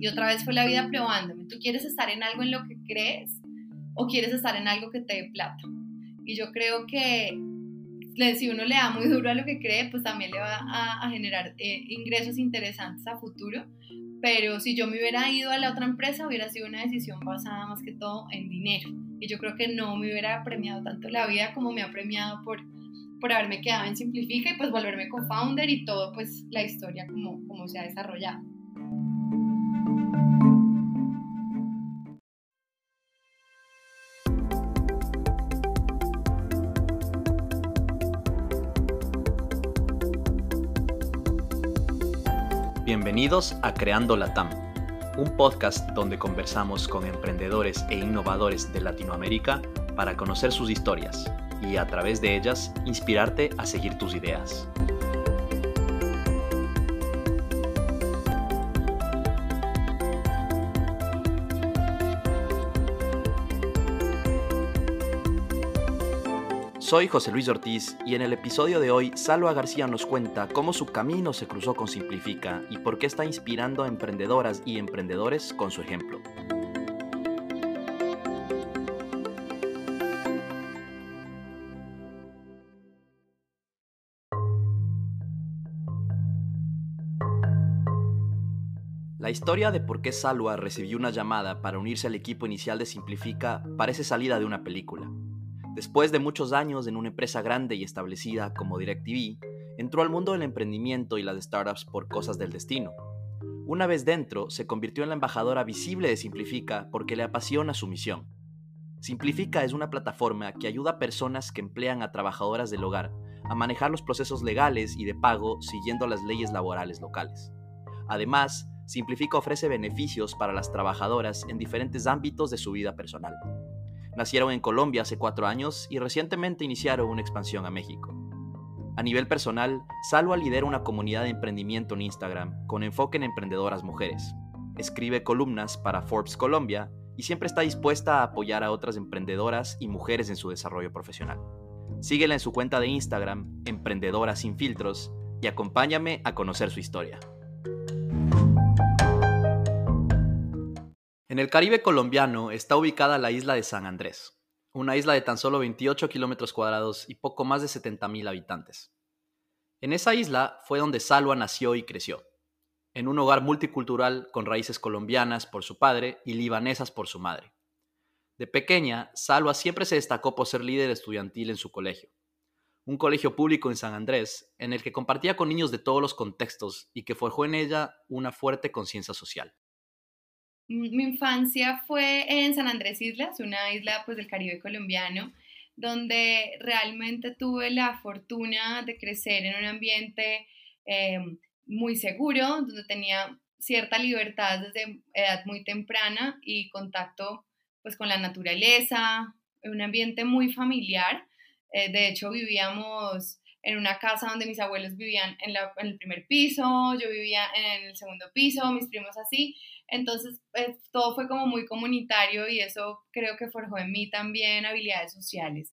Y otra vez fue la vida probándome. ¿Tú quieres estar en algo en lo que crees o quieres estar en algo que te dé plata? Y yo creo que si uno le da muy duro a lo que cree, pues también le va a, generar eh, ingresos interesantes a futuro. Pero si yo me hubiera ido a la otra empresa, hubiera sido una decisión basada más que todo en dinero. Y yo creo que no me hubiera premiado tanto la vida como me ha premiado por, por haberme quedado en Simplifica y pues volverme co-founder y todo pues la historia como, como se ha desarrollado. Bienvenidos a Creando Latam, un podcast donde conversamos con emprendedores e innovadores de Latinoamérica para conocer sus historias y a través de ellas inspirarte a seguir tus ideas. Soy José Luis Ortiz y en el episodio de hoy Salva García nos cuenta cómo su camino se cruzó con Simplifica y por qué está inspirando a emprendedoras y emprendedores con su ejemplo. La historia de por qué Salwa recibió una llamada para unirse al equipo inicial de Simplifica parece salida de una película. Después de muchos años en una empresa grande y establecida como DirecTV, entró al mundo del emprendimiento y las startups por cosas del destino. Una vez dentro, se convirtió en la embajadora visible de Simplifica porque le apasiona su misión. Simplifica es una plataforma que ayuda a personas que emplean a trabajadoras del hogar a manejar los procesos legales y de pago siguiendo las leyes laborales locales. Además, Simplifica ofrece beneficios para las trabajadoras en diferentes ámbitos de su vida personal. Nacieron en Colombia hace cuatro años y recientemente iniciaron una expansión a México. A nivel personal, Salwa lidera una comunidad de emprendimiento en Instagram con enfoque en emprendedoras mujeres. Escribe columnas para Forbes Colombia y siempre está dispuesta a apoyar a otras emprendedoras y mujeres en su desarrollo profesional. Síguela en su cuenta de Instagram, Emprendedora sin filtros, y acompáñame a conocer su historia. En el Caribe colombiano está ubicada la isla de San Andrés, una isla de tan solo 28 kilómetros cuadrados y poco más de 70.000 habitantes. En esa isla fue donde Salwa nació y creció, en un hogar multicultural con raíces colombianas por su padre y libanesas por su madre. De pequeña, Salwa siempre se destacó por ser líder estudiantil en su colegio, un colegio público en San Andrés, en el que compartía con niños de todos los contextos y que forjó en ella una fuerte conciencia social. Mi infancia fue en San Andrés Islas, una isla pues del Caribe colombiano, donde realmente tuve la fortuna de crecer en un ambiente em, muy seguro, donde tenía cierta libertad desde edad muy temprana y contacto pues con la naturaleza, un ambiente muy familiar. Eh, de hecho, vivíamos en una casa donde mis abuelos vivían en, el primer piso, yo vivía en el segundo piso, mis primos así, entonces, pues, todo fue como muy comunitario y eso creo que forjó en mí también habilidades sociales.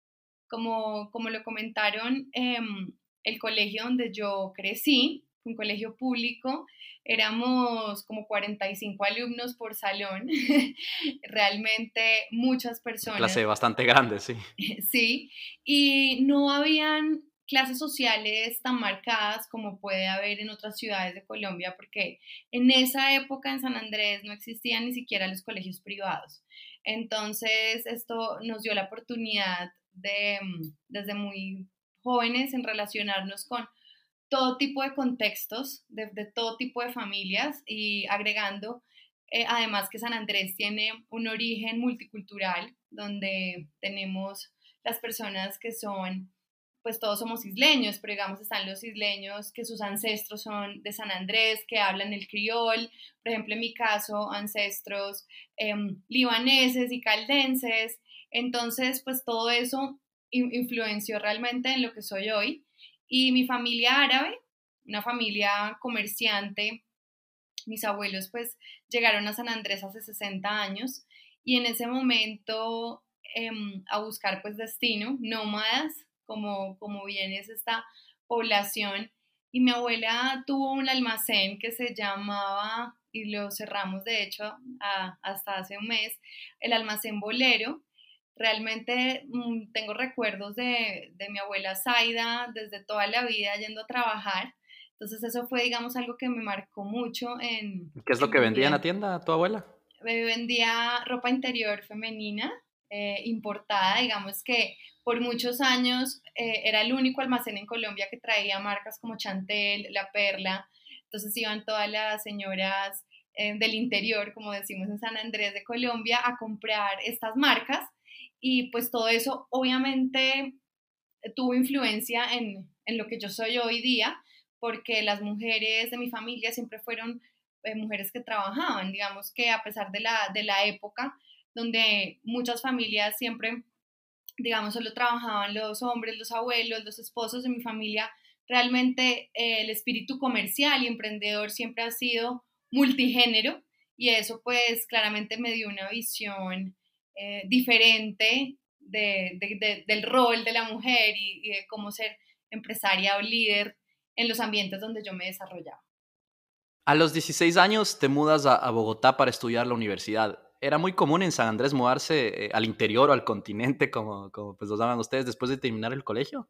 Como, como lo comentaron, em, el colegio donde yo crecí, un colegio público, éramos como 45 alumnos por salón, realmente muchas personas. Clase bastante grande, sí. Sí, y no habían clases sociales tan marcadas como puede haber en otras ciudades de Colombia, porque en esa época en San Andrés no existían ni siquiera los colegios privados. Entonces, esto nos dio la oportunidad de, mm, desde muy jóvenes, en relacionarnos con todo tipo de contextos, de, todo tipo de familias y agregando, eh, además que San Andrés tiene un origen multicultural, donde tenemos las personas que son pues todos somos isleños, pero digamos están los isleños que sus ancestros son de San Andrés, que hablan el criol, por ejemplo en mi caso ancestros em, libaneses y caldenses, entonces pues todo eso influenció realmente en lo que soy hoy. Y mi familia árabe, una familia comerciante, mis abuelos pues llegaron a San Andrés hace 60 años y en ese momento em, a buscar pues destino, nómadas, como, como bien es esta población, y mi abuela tuvo un almacén que se llamaba, y lo cerramos de hecho hasta hace un mes, el almacén Bolero. Realmente mm, tengo recuerdos de, de mi abuela Zaida desde toda la vida yendo a trabajar. Entonces eso fue, digamos, algo que me marcó mucho en... ¿Qué es lo que vendía en la tienda tu abuela? Me vendía ropa interior femenina, eh, importada, digamos que por muchos años eh, era el único almacén en Colombia que traía marcas como Chantel, La Perla, entonces iban todas las señoras eh, del interior, como decimos en San Andrés de Colombia, a comprar estas marcas. Y pues todo eso obviamente tuvo influencia en, en lo que yo soy hoy día, porque las mujeres de mi familia siempre fueron mujeres que trabajaban, digamos que a pesar de la, de la época, donde muchas familias siempre, digamos, solo trabajaban los hombres, los abuelos, los esposos de mi familia. Realmente eh, el espíritu comercial y emprendedor siempre ha sido multigénero y eso pues claramente me dio una visión eh, diferente del rol de la mujer y, de cómo ser empresaria o líder en los ambientes donde yo me desarrollaba. A los 16 años te mudas a Bogotá para estudiar la universidad era muy común en San Andrés mudarse eh, al interior o al continente, como, como pues lo llaman ustedes, después de terminar el colegio?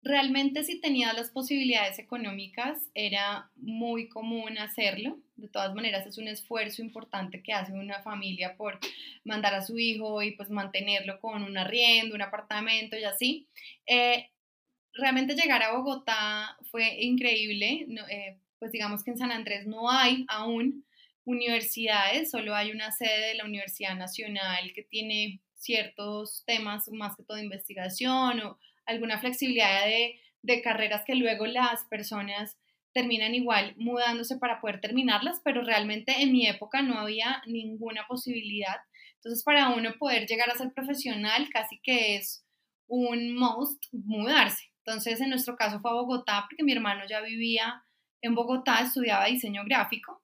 Realmente si tenía las posibilidades económicas era muy común hacerlo. De todas maneras es un esfuerzo importante que hace una familia por mandar a su hijo y pues mantenerlo con un arriendo, un apartamento y así. Eh, realmente llegar a Bogotá fue increíble. Eh, pues digamos que en San Andrés no hay aún universidades, solo hay una sede de la Universidad Nacional que tiene ciertos temas, más que todo investigación o alguna flexibilidad de, de carreras que luego las personas terminan igual mudándose para poder terminarlas, pero realmente en mi época no había ninguna posibilidad. Entonces, para uno poder llegar a ser profesional, casi que es un must mudarse. Entonces, en nuestro caso fue a Bogotá, porque mi hermano ya vivía en Bogotá, estudiaba diseño gráfico.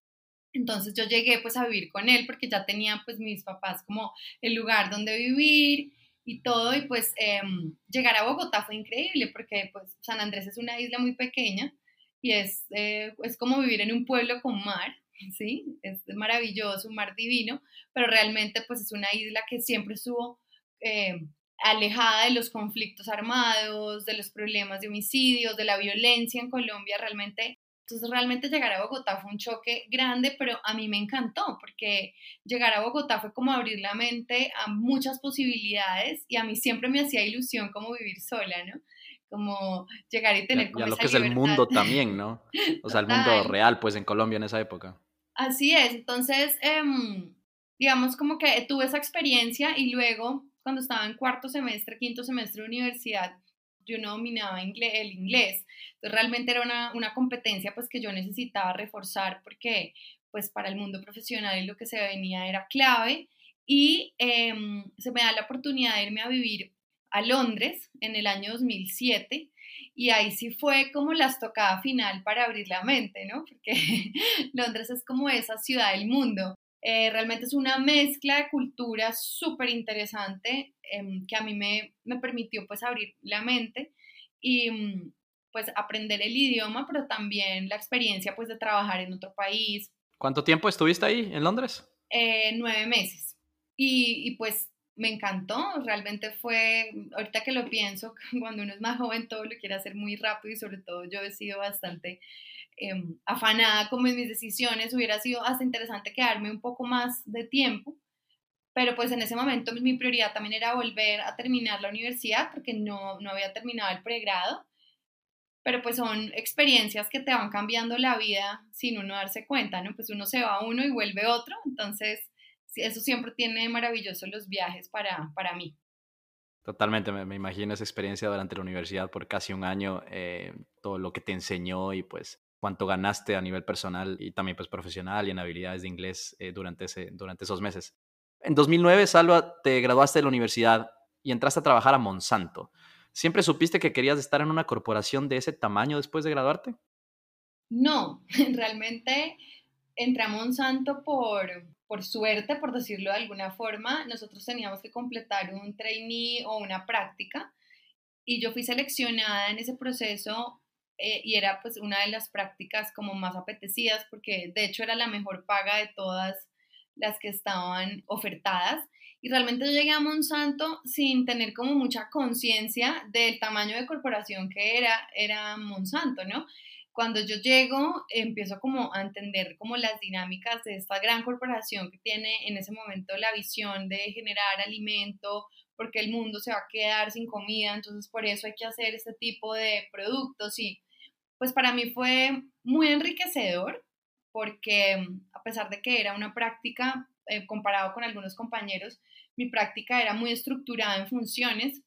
Entonces yo llegué pues a vivir con él porque ya tenía pues mis papás como el lugar donde vivir y todo y pues em, llegar a Bogotá fue increíble porque pues San Andrés es una isla muy pequeña y es, eh, es como vivir en un pueblo con mar, ¿sí? Es maravilloso, un mar divino, pero realmente pues es una isla que siempre estuvo em, alejada de los conflictos armados, de los problemas de homicidios, de la violencia en Colombia, realmente entonces realmente llegar a Bogotá fue un choque grande, pero a mí me encantó porque llegar a Bogotá fue como abrir la mente a muchas posibilidades y a mí siempre me hacía ilusión como vivir sola, ¿no? Como llegar y tener como ya lo que es el mundo también, ¿no? O sea, el mundo real, pues en Colombia en esa época. Así es, entonces, em, digamos como que tuve esa experiencia y luego cuando estaba en cuarto semestre, quinto semestre de universidad, yo no dominaba el inglés. Entonces realmente era una, una, competencia pues que yo necesitaba reforzar porque pues para el mundo profesional lo que se venía era clave y em, se me da la oportunidad de irme a vivir a Londres en el año 2007 y ahí sí fue como la estocada final para abrir la mente, ¿no? Porque Londres es como esa ciudad del mundo eh, realmente es una mezcla de culturas súper interesante em, que a mí me, me, permitió pues abrir la mente y mm, pues aprender el idioma, pero también la experiencia pues de trabajar en otro país. ¿Cuánto tiempo estuviste ahí en Londres? Eh, nueve meses. Y, y pues me encantó, realmente fue, ahorita que lo pienso, cuando uno es más joven todo lo quiere hacer muy rápido y sobre todo yo he sido bastante Em, afanada como en mis decisiones, hubiera sido hasta interesante quedarme un poco más de tiempo, pero pues en ese momento mi prioridad también era volver a terminar la universidad porque no, no había terminado el pregrado, pero pues son experiencias que te van cambiando la vida sin uno darse cuenta, ¿no? Pues uno se va uno y vuelve otro, entonces eso siempre tiene maravilloso los viajes para, para mí. Totalmente, me, imagino esa experiencia durante la universidad por casi un año, eh, todo lo que te enseñó y pues cuánto ganaste a nivel personal y también pues profesional y en habilidades de inglés eh, durante, ese, durante esos meses. En 2009, Salva, te graduaste de la universidad y entraste a trabajar a Monsanto. ¿Siempre supiste que querías estar en una corporación de ese tamaño después de graduarte? No, realmente entré a Monsanto por, por suerte, por decirlo de alguna forma. Nosotros teníamos que completar un trainee o una práctica y yo fui seleccionada en ese proceso eh, y era pues una de las prácticas como más apetecidas porque de hecho era la mejor paga de todas las que estaban ofertadas. Y realmente yo llegué a Monsanto sin tener como mucha conciencia del tamaño de corporación que era, era Monsanto, ¿no? Cuando yo llego, empiezo como a entender como las dinámicas de esta gran corporación que tiene en ese momento la visión de generar alimento, porque el mundo se va a quedar sin comida, entonces por eso hay que hacer este tipo de productos y pues para mí fue muy enriquecedor porque a pesar de que era una práctica eh, comparado con algunos compañeros, mi práctica era muy estructurada en funciones.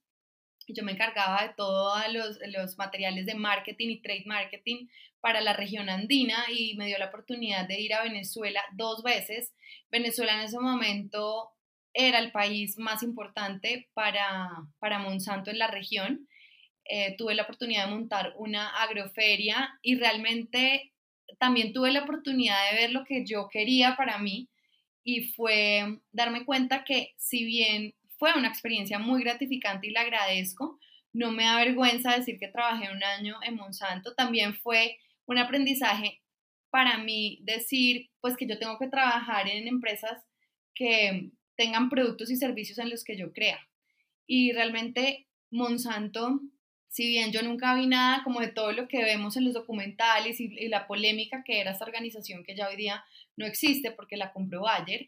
Yo me encargaba de todos los, los materiales de marketing y trade marketing para la región andina y me dio la oportunidad de ir a Venezuela dos veces. Venezuela en ese momento era el país más importante para, para Monsanto en la región. Eh, tuve la oportunidad de montar una agroferia y realmente también tuve la oportunidad de ver lo que yo quería para mí y fue darme cuenta que si bien fue una experiencia muy gratificante y la agradezco, no me da vergüenza decir que trabajé un año en Monsanto, también fue un aprendizaje para mí decir pues que yo tengo que trabajar en empresas que tengan productos y servicios en los que yo crea. Y realmente Monsanto, si bien yo nunca vi nada como de todo lo que vemos en los documentales y, la polémica que era esta organización que ya hoy día no existe porque la compró Bayer,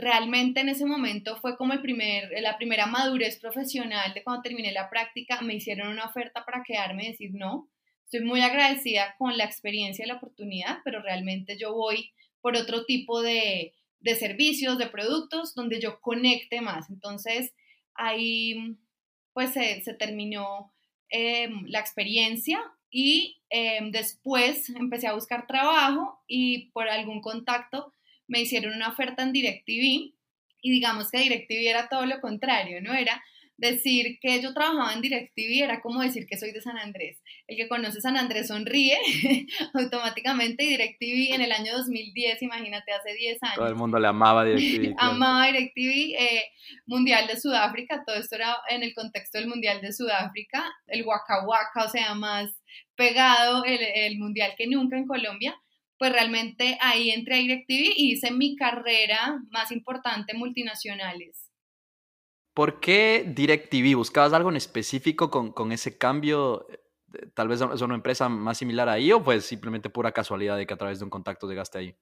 realmente en ese momento fue como el primer, la primera madurez profesional de cuando terminé la práctica, me hicieron una oferta para quedarme y decir no. Estoy muy agradecida con la experiencia y la oportunidad, pero realmente yo voy por otro tipo de, de servicios, de productos, donde yo conecte más. Entonces, ahí pues se, terminó em, la experiencia y em, después empecé a buscar trabajo y por algún contacto me hicieron una oferta en DirecTV y digamos que DirecTV era todo lo contrario, ¿no? Era decir que yo trabajaba en DirecTV era como decir que soy de San Andrés. El que conoce San Andrés sonríe automáticamente y DirecTV en el año 2010, imagínate, hace 10 años. Todo el mundo le amaba DirecTV. amaba DirecTV, eh, Mundial de Sudáfrica, todo esto era en el contexto del Mundial de Sudáfrica, el Waka Waka, o sea, más pegado el, el Mundial que nunca en Colombia pues realmente ahí entré a DirecTV y hice mi carrera más importante multinacionales. ¿Por qué DirecTV? ¿Buscabas algo en específico con, ese cambio? Eh, Tal vez es una empresa más similar ahí o pues simplemente pura casualidad de que a través de un contacto llegaste ahí.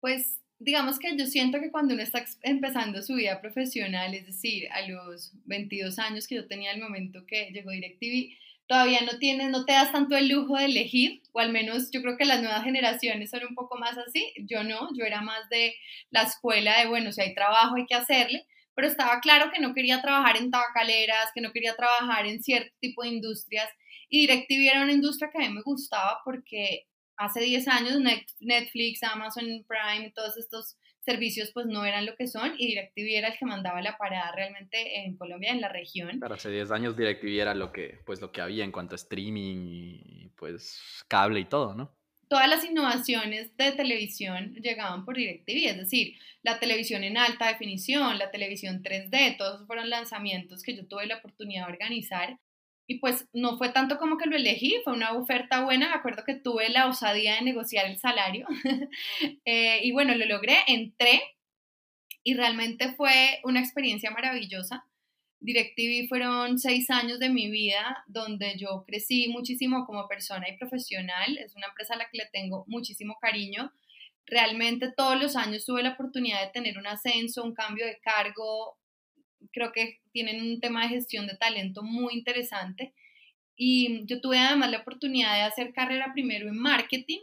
Pues digamos que yo siento que cuando uno está empezando su vida profesional, es decir, a los 22 años que yo tenía el momento que llegó DirecTV, todavía no tienes, no te das tanto el lujo de elegir, o al menos yo creo que las nuevas generaciones son un poco más así, yo no, yo era más de la escuela de, bueno, si hay trabajo hay que hacerle, pero estaba claro que no quería trabajar en tabacaleras, que no quería trabajar en cierto tipo de industrias. Y DirecTV era una industria que a mí me gustaba porque hace 10 años Netflix, Amazon Prime, todos estos servicios pues no eran lo que son y DirecTV era el que mandaba la parada realmente en Colombia, en la región. Pero hace 10 años DirecTV era lo que, pues, lo que había en cuanto a streaming y pues cable y todo, ¿no? todas las innovaciones de televisión llegaban por DirecTV, es decir, la televisión en alta definición, la televisión 3D, todos fueron lanzamientos que yo tuve la oportunidad de organizar. Y pues no fue tanto como que lo elegí, fue una oferta buena, me acuerdo que tuve la osadía de negociar el salario. Eh, y bueno, lo logré, entré y realmente fue una experiencia maravillosa. DirecTV fueron seis años de mi vida donde yo crecí muchísimo como persona y profesional. Es una empresa a la que le tengo muchísimo cariño. Realmente todos los años tuve la oportunidad de tener un ascenso, un cambio de cargo. Creo que tienen un tema de gestión de talento muy interesante. Y yo tuve además la oportunidad de hacer carrera primero en marketing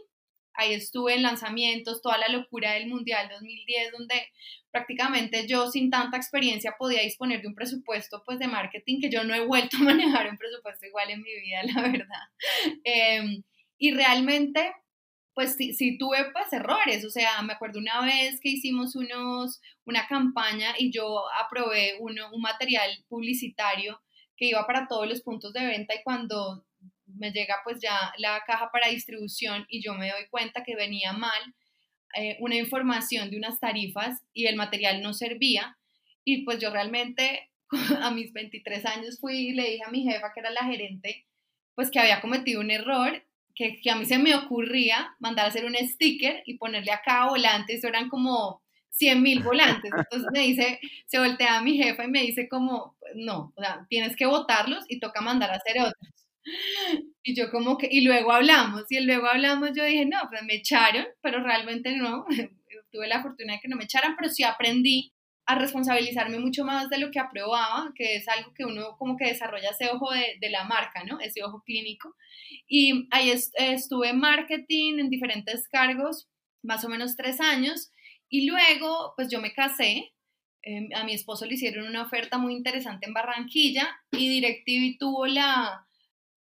ahí estuve en lanzamientos, toda la locura del Mundial 2010, donde prácticamente yo sin tanta experiencia podía disponer de un presupuesto pues de marketing que yo no he vuelto a manejar un presupuesto igual en mi vida, la verdad. Em, y realmente pues sí, tuve pues errores, o sea, me acuerdo una vez que hicimos unos, una campaña y yo aprobé uno, un material publicitario que iba para todos los puntos de venta y cuando me llega pues ya la caja para distribución y yo me doy cuenta que venía mal eh, una información de unas tarifas y el material no servía y pues yo realmente a mis 23 años fui y le dije a mi jefa que era la gerente pues que había cometido un error, que, que a mí se me ocurría mandar a hacer un sticker y ponerle acá volantes, eran como 100 mil volantes. Entonces me dice, se voltea a mi jefa y me dice como, no, o sea, tienes que votarlos y toca mandar a hacer otros. Y yo como que, y luego hablamos, y luego hablamos, yo dije, no, pues me echaron, pero realmente no, tuve la fortuna de que no me echaran, pero sí aprendí a responsabilizarme mucho más de lo que aprobaba, que es algo que uno como que desarrolla ese ojo de, la marca, ¿no? Ese ojo clínico. Y ahí estuve en marketing en diferentes cargos, más o menos tres años, y luego, pues yo me casé, em, a mi esposo le hicieron una oferta muy interesante en Barranquilla y DirecTV tuvo la,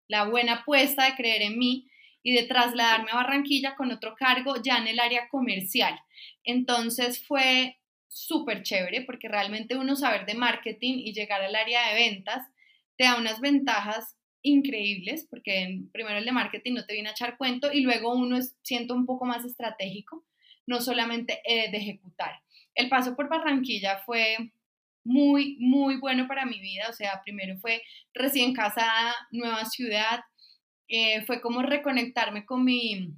la buena apuesta de creer en mí y de trasladarme a Barranquilla con otro cargo ya en el área comercial. Entonces fue súper chévere porque realmente uno saber de marketing y llegar al área de ventas te da unas ventajas increíbles porque primero el de marketing no te viene a echar cuento y luego uno es, siento un poco más estratégico no solamente eh, de ejecutar. El paso por Barranquilla fue muy, muy bueno para mi vida. O sea, primero fue recién casada, nueva ciudad. Eh, fue como reconectarme con mi,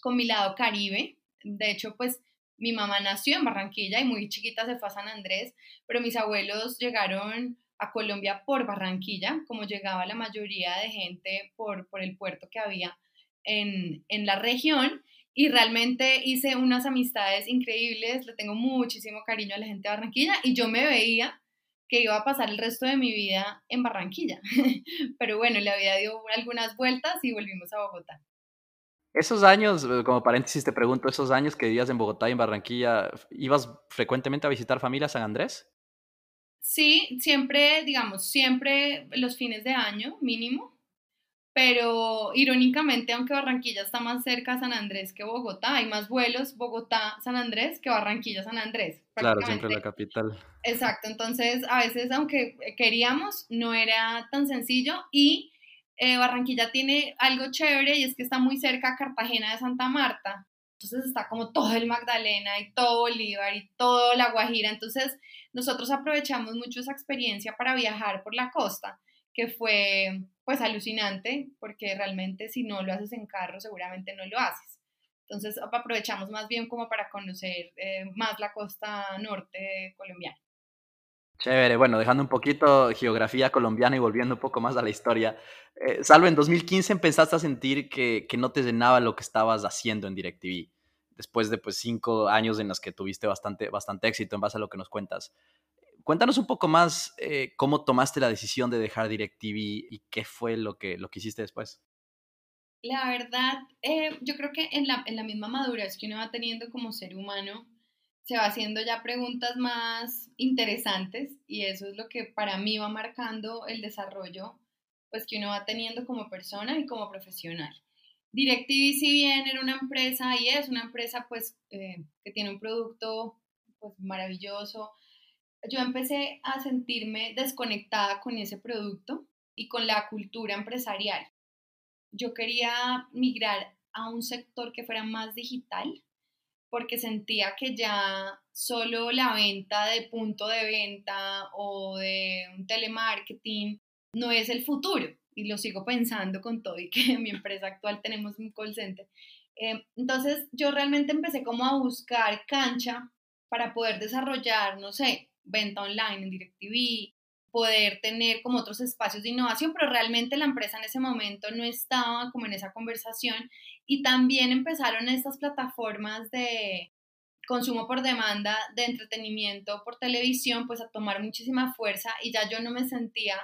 con mi lado caribe. De hecho, pues mi mamá nació en Barranquilla y muy chiquita se fue a San Andrés, pero mis abuelos llegaron a Colombia por Barranquilla, como llegaba la mayoría de gente por, por el puerto que había en, en la región y realmente hice unas amistades increíbles, le tengo muchísimo cariño a la gente de Barranquilla y yo me veía que iba a pasar el resto de mi vida en Barranquilla. Pero bueno, la vida dio algunas vueltas y volvimos a Bogotá. Esos años, eh, como paréntesis te pregunto, esos años que vivías en Bogotá y en Barranquilla, ¿ibas frecuentemente a visitar familia a San Andrés? Sí, siempre, digamos, siempre los fines de año mínimo pero irónicamente, aunque Barranquilla está más cerca a San Andrés que Bogotá, hay más vuelos Bogotá-San Andrés que Barranquilla-San Andrés. Claro, siempre la capital. Exacto, entonces a veces aunque queríamos, no era tan sencillo y eh, Barranquilla tiene algo chévere y es que está muy cerca a Cartagena de Santa Marta. Entonces está como todo el Magdalena y todo Bolívar y todo La Guajira. Entonces nosotros aprovechamos mucho esa experiencia para viajar por la costa, que fue pues alucinante, porque realmente si no lo haces en carro, seguramente no lo haces. Entonces aprovechamos más bien como para conocer eh, más la costa norte colombiana. Chévere, bueno, dejando un poquito geografía colombiana y volviendo un poco más a la historia. Eh, Salvo, en 2015 empezaste a sentir que, que, no te llenaba lo que estabas haciendo en DirecTV, después de pues cinco años en los que tuviste bastante, bastante éxito en base a lo que nos cuentas. Cuéntanos un poco más eh, cómo tomaste la decisión de dejar DirecTV y qué fue lo que, lo que hiciste después. La verdad, eh, yo creo que en la, en la misma madurez que uno va teniendo como ser humano, se va haciendo ya preguntas más interesantes y eso es lo que para mí va marcando el desarrollo pues que uno va teniendo como persona y como profesional. DirecTV si bien era una empresa y es una empresa pues eh, que tiene un producto pues maravilloso, yo empecé a sentirme desconectada con ese producto y con la cultura empresarial. Yo quería migrar a un sector que fuera más digital porque sentía que ya solo la venta de punto de venta o de un telemarketing no es el futuro y lo sigo pensando con todo y que en mi empresa actual tenemos un call center. Eh, entonces yo realmente empecé como a buscar cancha para poder desarrollar, no sé, venta online en DirecTV, poder tener como otros espacios de innovación, pero realmente la empresa en ese momento no estaba como en esa conversación y también empezaron estas plataformas de consumo por demanda de entretenimiento por televisión pues a tomar muchísima fuerza y ya yo no me sentía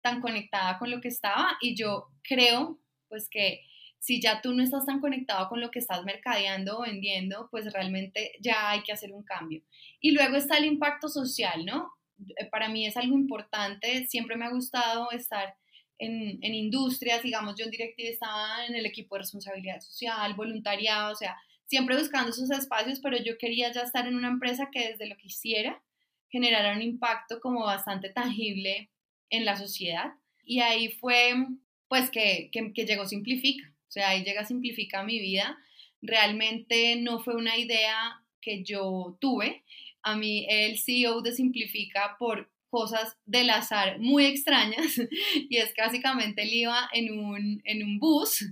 tan conectada con lo que estaba y yo creo pues que si ya tú no estás tan conectado con lo que estás mercadeando o vendiendo, pues realmente ya hay que hacer un cambio. Y luego está el impacto social, ¿no? Eh, para mí es algo importante, siempre me ha gustado estar en, en industrias, digamos, yo en Directive estaba en el equipo de responsabilidad social, voluntariado, o sea, siempre buscando esos espacios, pero yo quería ya estar en una empresa que desde lo que hiciera generara un impacto como bastante tangible en la sociedad. Y ahí fue, pues, que, que, que llegó Simplifica. O sea, ahí llega Simplifica mi vida. Realmente no fue una idea que yo tuve. A mí el CEO de Simplifica por cosas del azar muy extrañas y es que básicamente él iba en un, en un bus,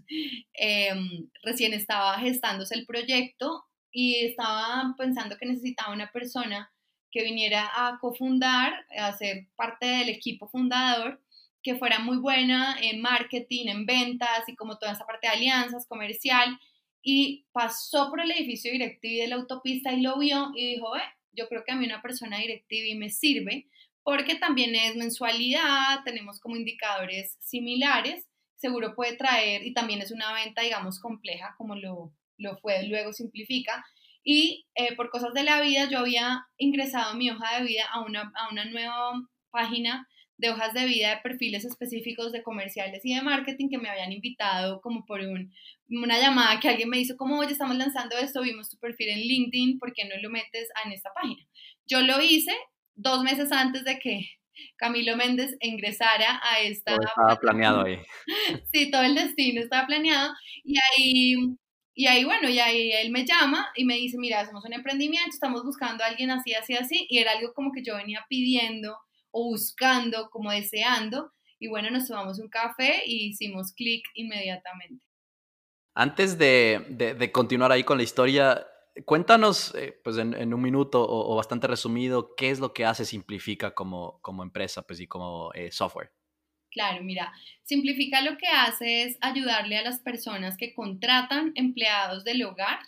em, recién estaba gestándose el proyecto y estaba pensando que necesitaba una persona que viniera a cofundar, a ser parte del equipo fundador, que fuera muy buena en marketing, en ventas y como toda esa parte de alianzas, comercial. Y pasó por el edificio directivo de la autopista y lo vio y dijo, eh, yo creo que a mí una persona directiva me sirve porque también es mensualidad, tenemos como indicadores similares, seguro puede traer y también es una venta, digamos, compleja como lo, lo fue, luego simplifica. Y eh, por cosas de la vida, yo había ingresado mi hoja de vida a una, a una nueva página de hojas de vida de perfiles específicos de comerciales y de marketing que me habían invitado como por un, una llamada que alguien me hizo como, oye, estamos lanzando esto, vimos tu perfil en LinkedIn, ¿por qué no lo metes en esta página? Yo lo hice dos meses antes de que Camilo Méndez ingresara a esta... estaba planeado ahí. Sí, todo el destino estaba planeado y ahí y ahí, bueno, y ahí él me llama y me dice, mira, hacemos un emprendimiento, estamos buscando a alguien así, así, así. Y era algo como que yo venía pidiendo o buscando, como deseando. Y bueno, nos tomamos un café y hicimos clic inmediatamente. Antes de, de, continuar ahí con la historia, cuéntanos, eh, pues en, un minuto o, bastante resumido, qué es lo que hace Simplifica como, como empresa pues, y como eh, software. Claro, mira, Simplifica lo que hace es ayudarle a las personas que contratan empleados del hogar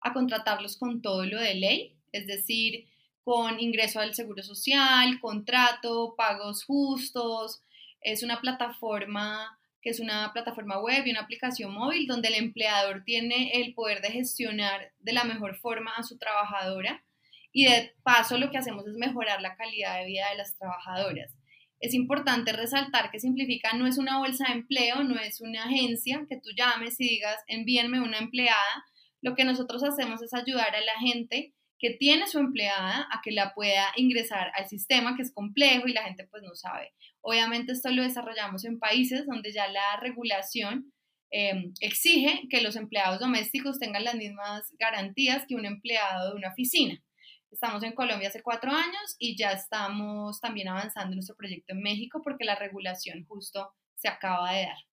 a contratarlos con todo lo de ley, es decir, con ingreso al seguro social, contrato, pagos justos. Es una plataforma que es una plataforma web y una aplicación móvil donde el empleador tiene el poder de gestionar de la mejor forma a su trabajadora y de paso lo que hacemos es mejorar la calidad de vida de las trabajadoras. Es importante resaltar que Simplifica no es una bolsa de empleo, no es una agencia que tú llames y digas envíenme una empleada. Lo que nosotros hacemos es ayudar a la gente que tiene su empleada a que la pueda ingresar al sistema que es complejo y la gente pues no sabe. Obviamente esto lo desarrollamos en países donde ya la regulación em, exige que los empleados domésticos tengan las mismas garantías que un empleado de una oficina. Estamos en Colombia hace cuatro años y ya estamos también avanzando en nuestro proyecto en México porque la regulación justo se acaba de dar.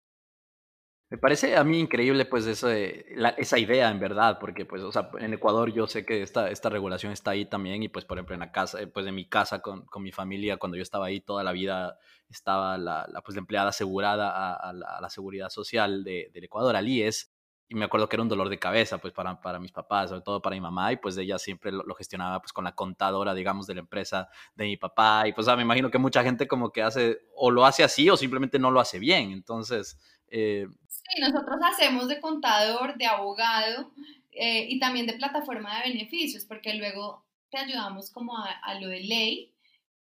Me parece a mí increíble pues eso esa idea en verdad, porque pues o sea, en Ecuador yo sé que esta, esta regulación está ahí también y pues por ejemplo en la casa, pues en mi casa con, con mi familia, cuando yo estaba ahí toda la vida estaba la, la pues, empleada asegurada a, la, seguridad social de, del Ecuador, al IES, y me acuerdo que era un dolor de cabeza, pues, para, para mis papás, sobre todo para mi mamá, y pues ella siempre lo, gestionaba, pues, con la contadora, digamos, de la empresa de mi papá, y pues, me imagino que mucha gente como que hace, o lo hace así, o simplemente no lo hace bien, entonces... Eh... Sí, nosotros hacemos de contador, de abogado, eh, y también de plataforma de beneficios, porque luego te ayudamos como a, a lo de ley,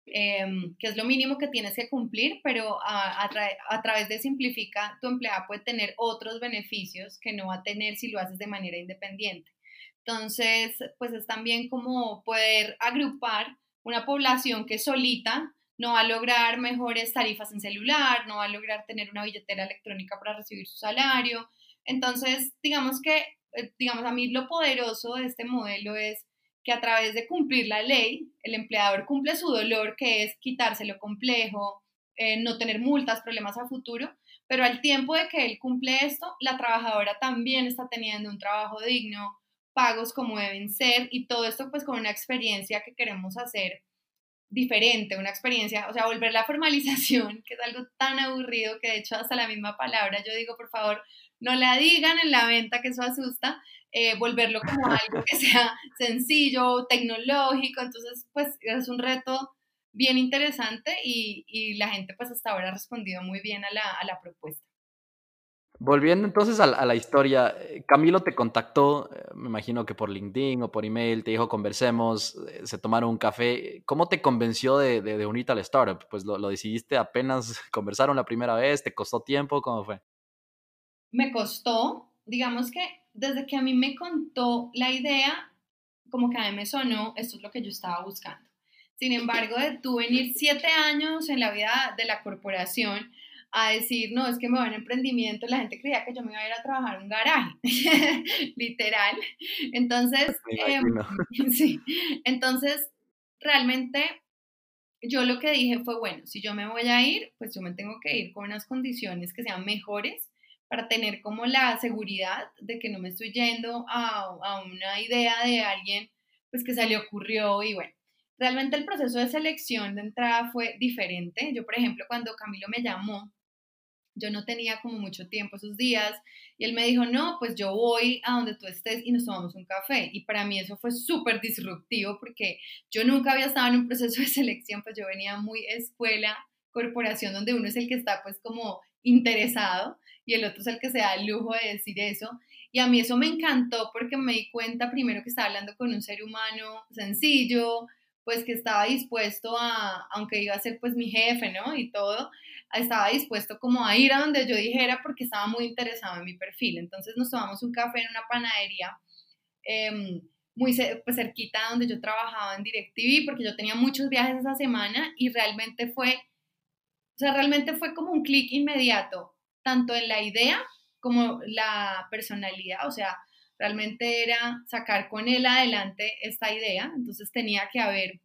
Em, que es lo mínimo que tienes que cumplir, pero a, través de Simplifica, tu empleada puede tener otros beneficios que no va a tener si lo haces de manera independiente. Entonces, pues es también como poder agrupar una población que solita no va a lograr mejores tarifas en celular, no va a lograr tener una billetera electrónica para recibir su salario. Entonces, digamos que, eh, digamos, a mí lo poderoso de este modelo es que a través de cumplir la ley, el empleador cumple su dolor, que es quitarse lo complejo, eh, no tener multas, problemas a futuro, pero al tiempo de que él cumple esto, la trabajadora también está teniendo un trabajo digno, pagos como deben ser y todo esto pues con una experiencia que queremos hacer diferente, una experiencia, o sea, volver la formalización, que es algo tan aburrido que de hecho hasta la misma palabra yo digo, por favor, no la digan en la venta, que eso asusta, eh, volverlo como algo que sea sencillo, tecnológico, entonces pues es un reto bien interesante y, y la gente pues hasta ahora ha respondido muy bien a la, a la propuesta. Volviendo entonces a, la historia, eh, Camilo te contactó, eh, me imagino que por LinkedIn o por email, te dijo conversemos, se tomaron un café. ¿Cómo te convenció de, de, unirte al startup? Pues lo, lo, decidiste apenas conversaron la primera vez, ¿te costó tiempo? ¿Cómo fue? Me costó, digamos que desde que a mí me contó la idea, como que a mí me sonó, esto es lo que yo estaba buscando. Sin embargo, de tú venir siete años en la vida de la corporación a decir, no, es que me voy a emprendimiento, la gente creía que yo me iba a ir a trabajar un garaje, literal. Entonces, em, sí, entonces, realmente yo lo que dije fue, bueno, si yo me voy a ir, pues yo me tengo que ir con unas condiciones que sean mejores para tener como la seguridad de que no me estoy yendo a, a una idea de alguien pues que se le ocurrió y bueno, realmente el proceso de selección de entrada fue diferente. Yo, por ejemplo, cuando Camilo me llamó, yo no tenía como mucho tiempo esos días y él me dijo, no, pues yo voy a donde tú estés y nos tomamos un café. Y para mí eso fue súper disruptivo porque yo nunca había estado en un proceso de selección, pues yo venía muy escuela, corporación, donde uno es el que está pues como interesado y el otro es el que se da el lujo de decir eso. Y a mí eso me encantó porque me di cuenta primero que estaba hablando con un ser humano sencillo, pues que estaba dispuesto a, aunque iba a ser pues mi jefe, ¿no? Y todo, estaba dispuesto como a ir a donde yo dijera porque estaba muy interesado en mi perfil. Entonces nos tomamos un café en una panadería em, muy pues, cerquita donde yo trabajaba en DirecTV porque yo tenía muchos viajes esa semana y realmente fue, o sea, realmente fue como un clic inmediato, tanto en la idea como la personalidad, o sea, realmente era sacar con él adelante esta idea, entonces tenía que haber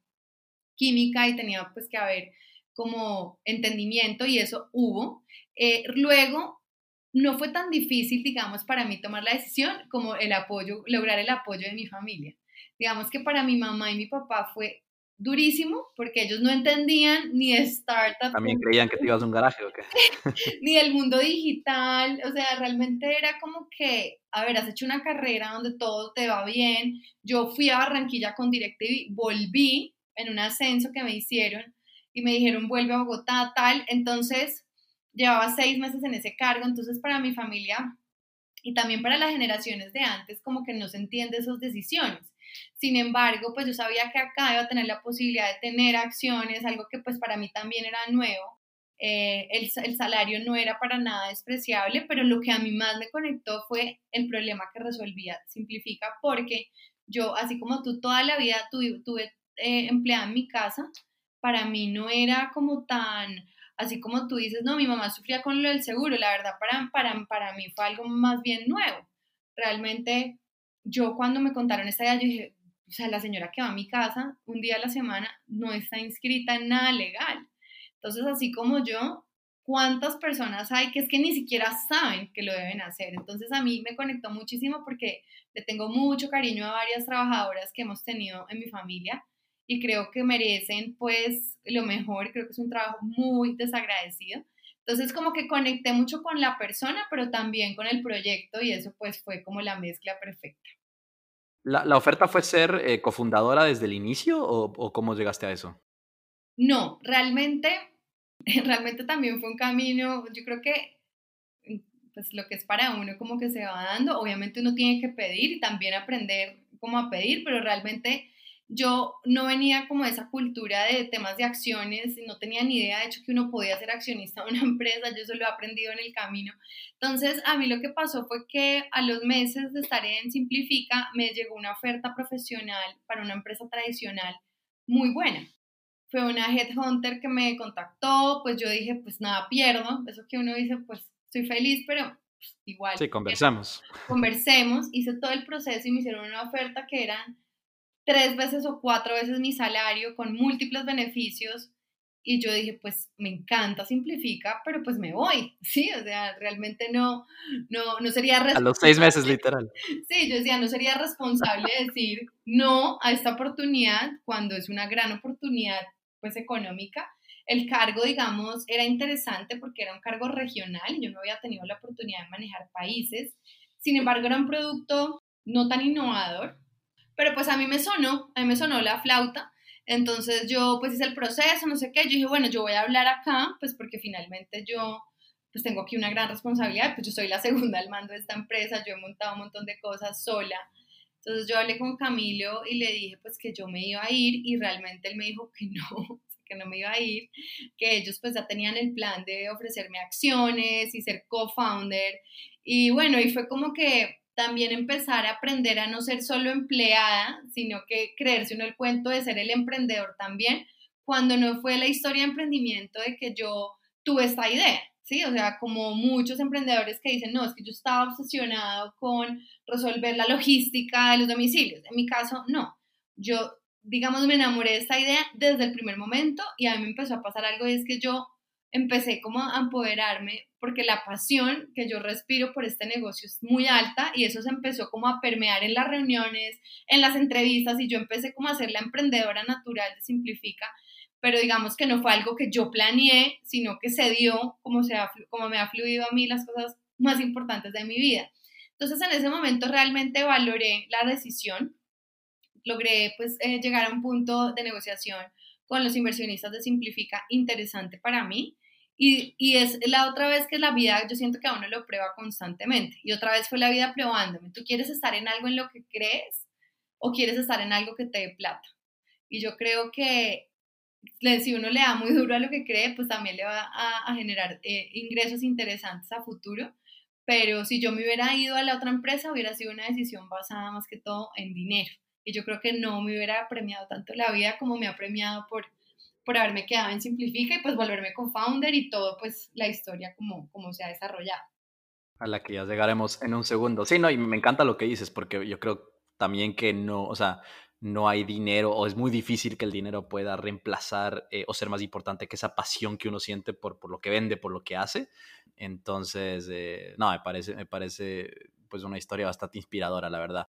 química y tenía pues que haber como entendimiento y eso hubo. Eh, luego, no fue tan difícil, digamos, para mí tomar la decisión como el apoyo, lograr el apoyo de mi familia. Digamos que para mi mamá y mi papá fue durísimo porque ellos no entendían ni de startup. También creían que te ibas a un garaje o qué. ni del mundo digital, o sea, realmente era como que, a ver, has hecho una carrera donde todo te va bien. Yo fui a Barranquilla con DirecTV, volví en un ascenso que me hicieron y me dijeron vuelve a Bogotá, tal. Entonces, llevaba seis meses en ese cargo, entonces para mi familia y también para las generaciones de antes, como que no se entiende esas decisiones. Sin embargo, pues yo sabía que acá iba a tener la posibilidad de tener acciones, algo que pues para mí también era nuevo. Eh, el, el, salario no era para nada despreciable, pero lo que a mí más me conectó fue el problema que resolvía. Simplifica porque yo, así como tú toda la vida tuve, tuve eh, empleada en mi casa, para mí no era como tan, así como tú dices, no, mi mamá sufría con lo del seguro, la verdad para, para, para mí fue algo más bien nuevo. Realmente yo cuando me contaron esta idea, yo dije, o sea, la señora que va a mi casa un día a la semana no está inscrita en nada legal. Entonces, así como yo, ¿cuántas personas hay que es que ni siquiera saben que lo deben hacer? Entonces, a mí me conectó muchísimo porque le tengo mucho cariño a varias trabajadoras que hemos tenido en mi familia y creo que merecen pues lo mejor, creo que es un trabajo muy desagradecido. Entonces como que conecté mucho con la persona, pero también con el proyecto y eso pues fue como la mezcla perfecta. ¿La, la oferta fue ser eh, cofundadora desde el inicio o, o cómo llegaste a eso? No, realmente, realmente también fue un camino, yo creo que pues lo que es para uno como que se va dando, obviamente uno tiene que pedir y también aprender cómo a pedir, pero realmente yo no venía como de esa cultura de temas de acciones, no tenía ni idea de hecho que uno podía ser accionista de una empresa, yo eso lo he aprendido en el camino. Entonces, a mí lo que pasó fue que a los meses de estar en Simplifica me llegó una oferta profesional para una empresa tradicional muy buena. Fue una headhunter que me contactó, pues yo dije, pues nada pierdo, eso que uno dice, pues estoy feliz, pero pues, igual. Sí, conversamos. Conversemos, hice todo el proceso y me hicieron una oferta que eran tres veces o cuatro veces mi salario con múltiples beneficios y yo dije, pues me encanta, simplifica, pero pues me voy, ¿sí? O sea, realmente no, no, no sería A los seis meses, literal. Sí, yo decía, no sería responsable decir no a esta oportunidad cuando es una gran oportunidad, pues económica. El cargo, digamos, era interesante porque era un cargo regional y yo no había tenido la oportunidad de manejar países. Sin embargo, era un producto no tan innovador, pero pues a mí me sonó, a mí me sonó la flauta. Entonces yo pues hice el proceso, no sé qué. Yo dije, bueno, yo voy a hablar acá, pues porque finalmente yo pues tengo aquí una gran responsabilidad, pues yo soy la segunda al mando de esta empresa, yo he montado un montón de cosas sola. Entonces yo hablé con Camilo y le dije pues que yo me iba a ir y realmente él me dijo que no, que no me iba a ir, que ellos pues ya tenían el plan de ofrecerme acciones y ser co-founder. Y bueno, y fue como que también empezar a aprender a no ser solo empleada, sino que creerse uno el cuento de ser el emprendedor también, cuando no fue la historia de emprendimiento de que yo tuve esta idea, ¿sí? O sea, como muchos emprendedores que dicen, no, es que yo estaba obsesionado con resolver la logística de los domicilios. En mi caso, no. Yo digamos, me enamoré de esta idea desde el primer momento y a mí me empezó a pasar algo y es que yo empecé como a empoderarme porque la pasión que yo respiro por este negocio es muy alta y eso se empezó como a permear en las reuniones, en las entrevistas y yo empecé como a ser la emprendedora natural de Simplifica, pero digamos que no fue algo que yo planeé, sino que se dio como, se como me ha fluido a mí las cosas más importantes de mi vida. Entonces en ese momento realmente valoré la decisión, logré pues eh, llegar a un punto de negociación con los inversionistas de Simplifica interesante para mí y, es la otra vez que la vida, yo siento que a uno lo prueba constantemente. Y otra vez fue la vida probándome. ¿Tú quieres estar en algo en lo que crees o quieres estar en algo que te dé plata? Y yo creo que si uno le da muy duro a lo que cree, pues también le va a, generar eh, ingresos interesantes a futuro. Pero si yo me hubiera ido a la otra empresa, hubiera sido una decisión basada más que todo en dinero. Y yo creo que no me hubiera premiado tanto la vida como me ha premiado por por haberme quedado en Simplifica y pues volverme co-founder y todo pues la historia como, como se ha desarrollado. A la que ya llegaremos en un segundo. Sí, no, y me encanta lo que dices porque yo creo también que no, o sea, no hay dinero o es muy difícil que el dinero pueda reemplazar eh, o ser más importante que esa pasión que uno siente por, por lo que vende, por lo que hace. Entonces, eh, no, me parece, me parece pues una historia bastante inspiradora, la verdad.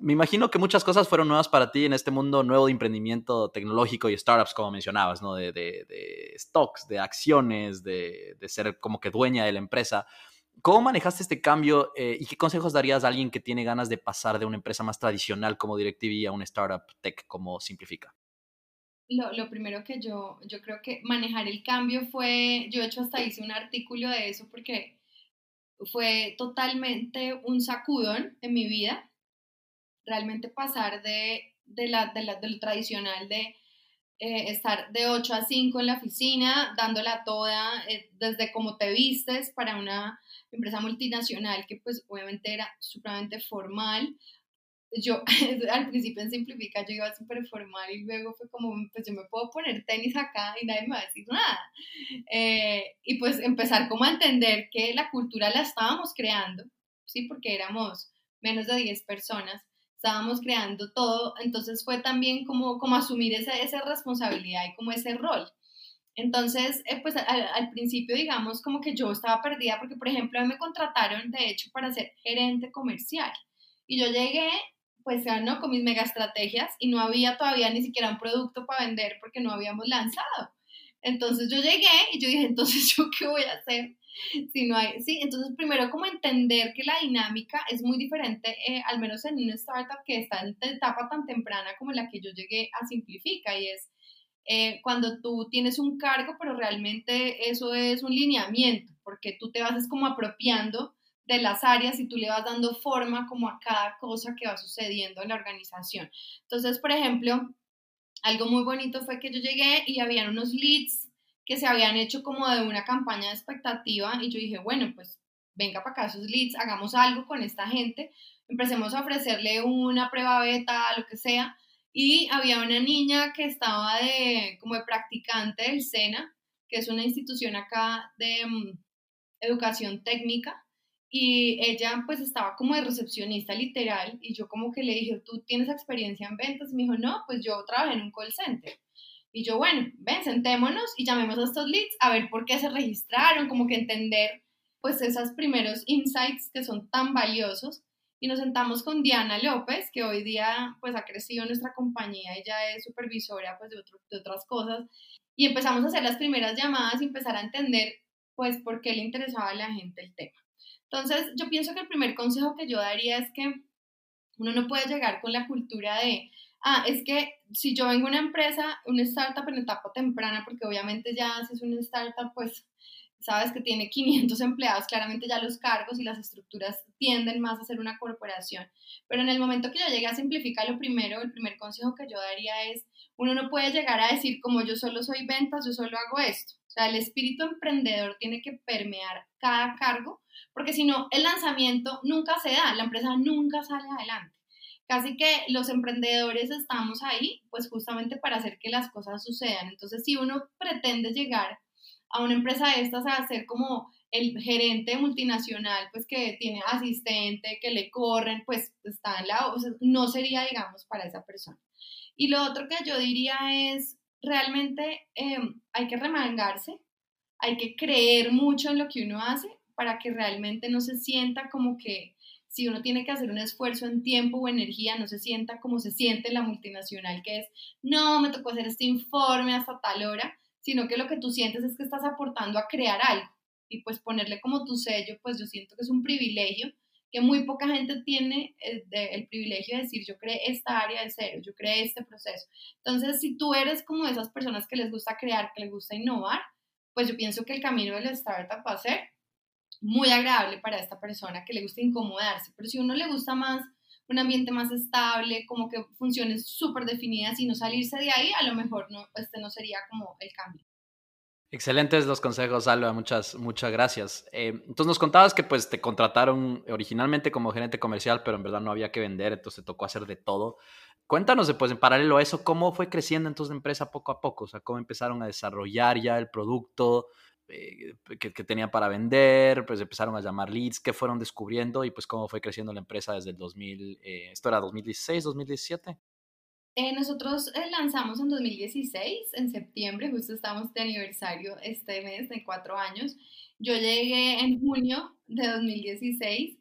Me imagino que muchas cosas fueron nuevas para ti en este mundo nuevo de emprendimiento tecnológico y startups, como mencionabas, ¿no? De, de, stocks, de acciones, de, de, ser como que dueña de la empresa. ¿Cómo manejaste este cambio eh, y qué consejos darías a alguien que tiene ganas de pasar de una empresa más tradicional como DirecTV a una startup tech como Simplifica? Lo, lo, primero que yo, yo creo que manejar el cambio fue, yo de hecho hasta hice un artículo de eso porque fue totalmente un sacudón en mi vida realmente pasar de, de, la, de, la, de lo tradicional de eh, estar de 8 a 5 en la oficina, dándola toda, eh, desde cómo te vistes para una empresa multinacional que pues obviamente era supremamente formal. Yo al principio en Simplifica yo iba súper formal y luego fue como, pues yo me puedo poner tenis acá y nadie me va a decir nada. Eh, y pues empezar como a entender que la cultura la estábamos creando, ¿sí? Porque éramos menos de 10 personas estábamos creando todo, entonces fue también como, como asumir esa, esa responsabilidad y como ese rol. Entonces, eh, pues al, principio, digamos, como que yo estaba perdida porque, por ejemplo, me contrataron, de hecho, para ser gerente comercial. Y yo llegué, pues, ¿no? con mis mega estrategias y no había todavía ni siquiera un producto para vender porque no habíamos lanzado. Entonces yo llegué y yo dije, entonces, ¿yo qué voy a hacer? si no hay, sí, entonces primero como entender que la dinámica es muy diferente, eh, al menos en una startup que está en etapa tan temprana como la que yo llegué a Simplifica y es eh, cuando tú tienes un cargo, pero realmente eso es un lineamiento, porque tú te vas como apropiando de las áreas y tú le vas dando forma como a cada cosa que va sucediendo en la organización. Entonces, por ejemplo, algo muy bonito fue que yo llegué y habían unos leads que se habían hecho como de una campaña de expectativa y yo dije, bueno, pues venga para acá esos leads, hagamos algo con esta gente, empecemos a ofrecerle una prueba beta, lo que sea. Y había una niña que estaba de, como de practicante del SENA, que es una institución acá de mm, educación técnica, y ella pues estaba como de recepcionista literal, y yo como que le dije, ¿tú tienes experiencia en ventas? Y me dijo, no, pues yo trabajé en un call center. Y yo, bueno, ven, sentémonos y llamemos a estos leads a ver por qué se registraron, como que entender pues esos primeros insights que son tan valiosos. Y nos sentamos con Diana López, que hoy día pues ha crecido nuestra compañía, ella es supervisora pues de, de otras cosas. Y empezamos a hacer las primeras llamadas y empezar a entender pues por qué le interesaba a la gente el tema. Entonces, yo pienso que el primer consejo que yo daría es que uno no puede llegar con la cultura de, ah, es que si yo vengo a una empresa, una startup en etapa temprana, porque obviamente ya si es una startup, pues sabes que tiene 500 empleados, claramente ya los cargos y las estructuras tienden más a ser una corporación. Pero en el momento que yo llegue a simplificar, lo primero, el primer consejo que yo daría es, uno no puede llegar a decir como yo solo soy ventas, yo solo hago esto. O sea, el espíritu emprendedor tiene que permear cada cargo, porque si no, el lanzamiento nunca se da, la empresa nunca sale adelante casi que los emprendedores estamos ahí, pues justamente para hacer que las cosas sucedan. Entonces, si uno pretende llegar a una empresa de estas a ser como el gerente multinacional, pues que tiene asistente, que le corren, pues está en la, o no sería, digamos, para esa persona. Y lo otro que yo diría es, realmente em, hay que remangarse, hay que creer mucho en lo que uno hace para que realmente no se sienta como que si uno tiene que hacer un esfuerzo en tiempo o energía, no se sienta como se siente la multinacional, que es, no, me tocó hacer este informe hasta tal hora, sino que lo que tú sientes es que estás aportando a crear algo y pues ponerle como tu sello, pues yo siento que es un privilegio que muy poca gente tiene el, eh, el, privilegio de decir, yo creé esta área de cero, yo creé este proceso. Entonces, si tú eres como de esas personas que les gusta crear, que les gusta innovar, pues yo pienso que el camino de la startup va a ser muy agradable para esta persona que le gusta incomodarse. Pero si a uno le gusta más un ambiente más estable, como que funciones súper definidas y no salirse de ahí, a lo mejor no, este no sería como el cambio. Excelentes los consejos, Alba, muchas, muchas gracias. Eh, entonces nos contabas que pues te contrataron originalmente como gerente comercial, pero en verdad no había que vender, entonces te tocó hacer de todo. Cuéntanos después, en paralelo a eso, cómo fue creciendo entonces la empresa poco a poco, o sea, cómo empezaron a desarrollar ya el producto eh, que, que, tenían para vender, pues empezaron a llamar leads, qué fueron descubriendo y pues cómo fue creciendo la empresa desde el 2000, eh, esto era 2016, 2017. Eh, nosotros eh, lanzamos en 2016, en septiembre, justo estamos de aniversario este mes de cuatro años. Yo llegué en junio de 2016,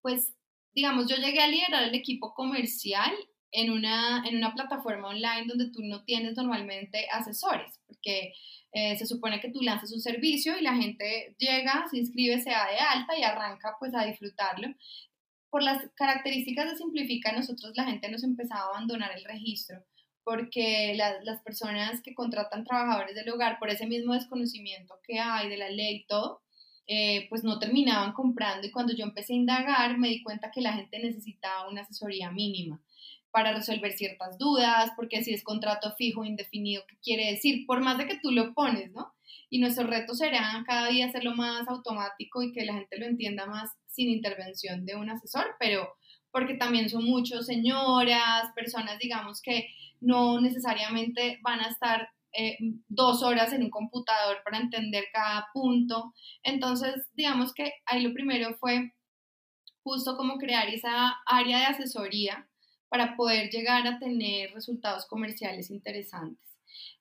pues digamos, yo llegué a liderar el equipo comercial en una, en una plataforma online donde tú no tienes normalmente asesores, porque eh, se supone que tú lanzas un servicio y la gente llega, se inscribe, se da de alta y arranca pues a disfrutarlo. Por las características de Simplifica, nosotros la gente nos empezaba a abandonar el registro porque las personas que contratan trabajadores del hogar, por ese mismo desconocimiento que hay de la ley y todo, eh, pues no terminaban comprando. Y cuando yo empecé a indagar me di cuenta que la gente necesitaba una asesoría mínima para resolver ciertas dudas, porque si es contrato fijo indefinido, ¿qué quiere decir? Por más de que tú lo pones, ¿no? Y nuestro reto será cada día hacerlo más automático y que la gente lo entienda más sin intervención de un asesor, pero porque también son muchos señoras, personas, digamos, que no necesariamente van a estar eh, dos horas en un computador para entender cada punto. Entonces, digamos que ahí lo primero fue justo como crear esa área de asesoría para poder llegar a tener resultados comerciales interesantes.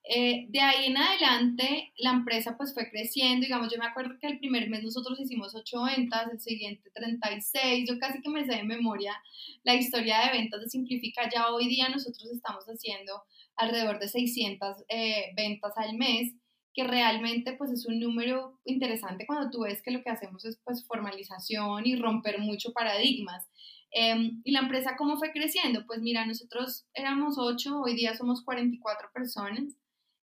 Eh, de ahí en adelante, la empresa pues fue creciendo, digamos, yo me acuerdo que el primer mes nosotros hicimos 8 ventas, el siguiente 36, yo casi que me sé de memoria la historia de ventas de Simplifica, ya hoy día nosotros estamos haciendo alrededor de 600 eh, ventas al mes, que realmente pues es un número interesante cuando tú ves que lo que hacemos es pues formalización y romper mucho paradigmas. Em, ¿Y la empresa cómo fue creciendo? Pues mira, nosotros éramos 8, hoy día somos 44 personas.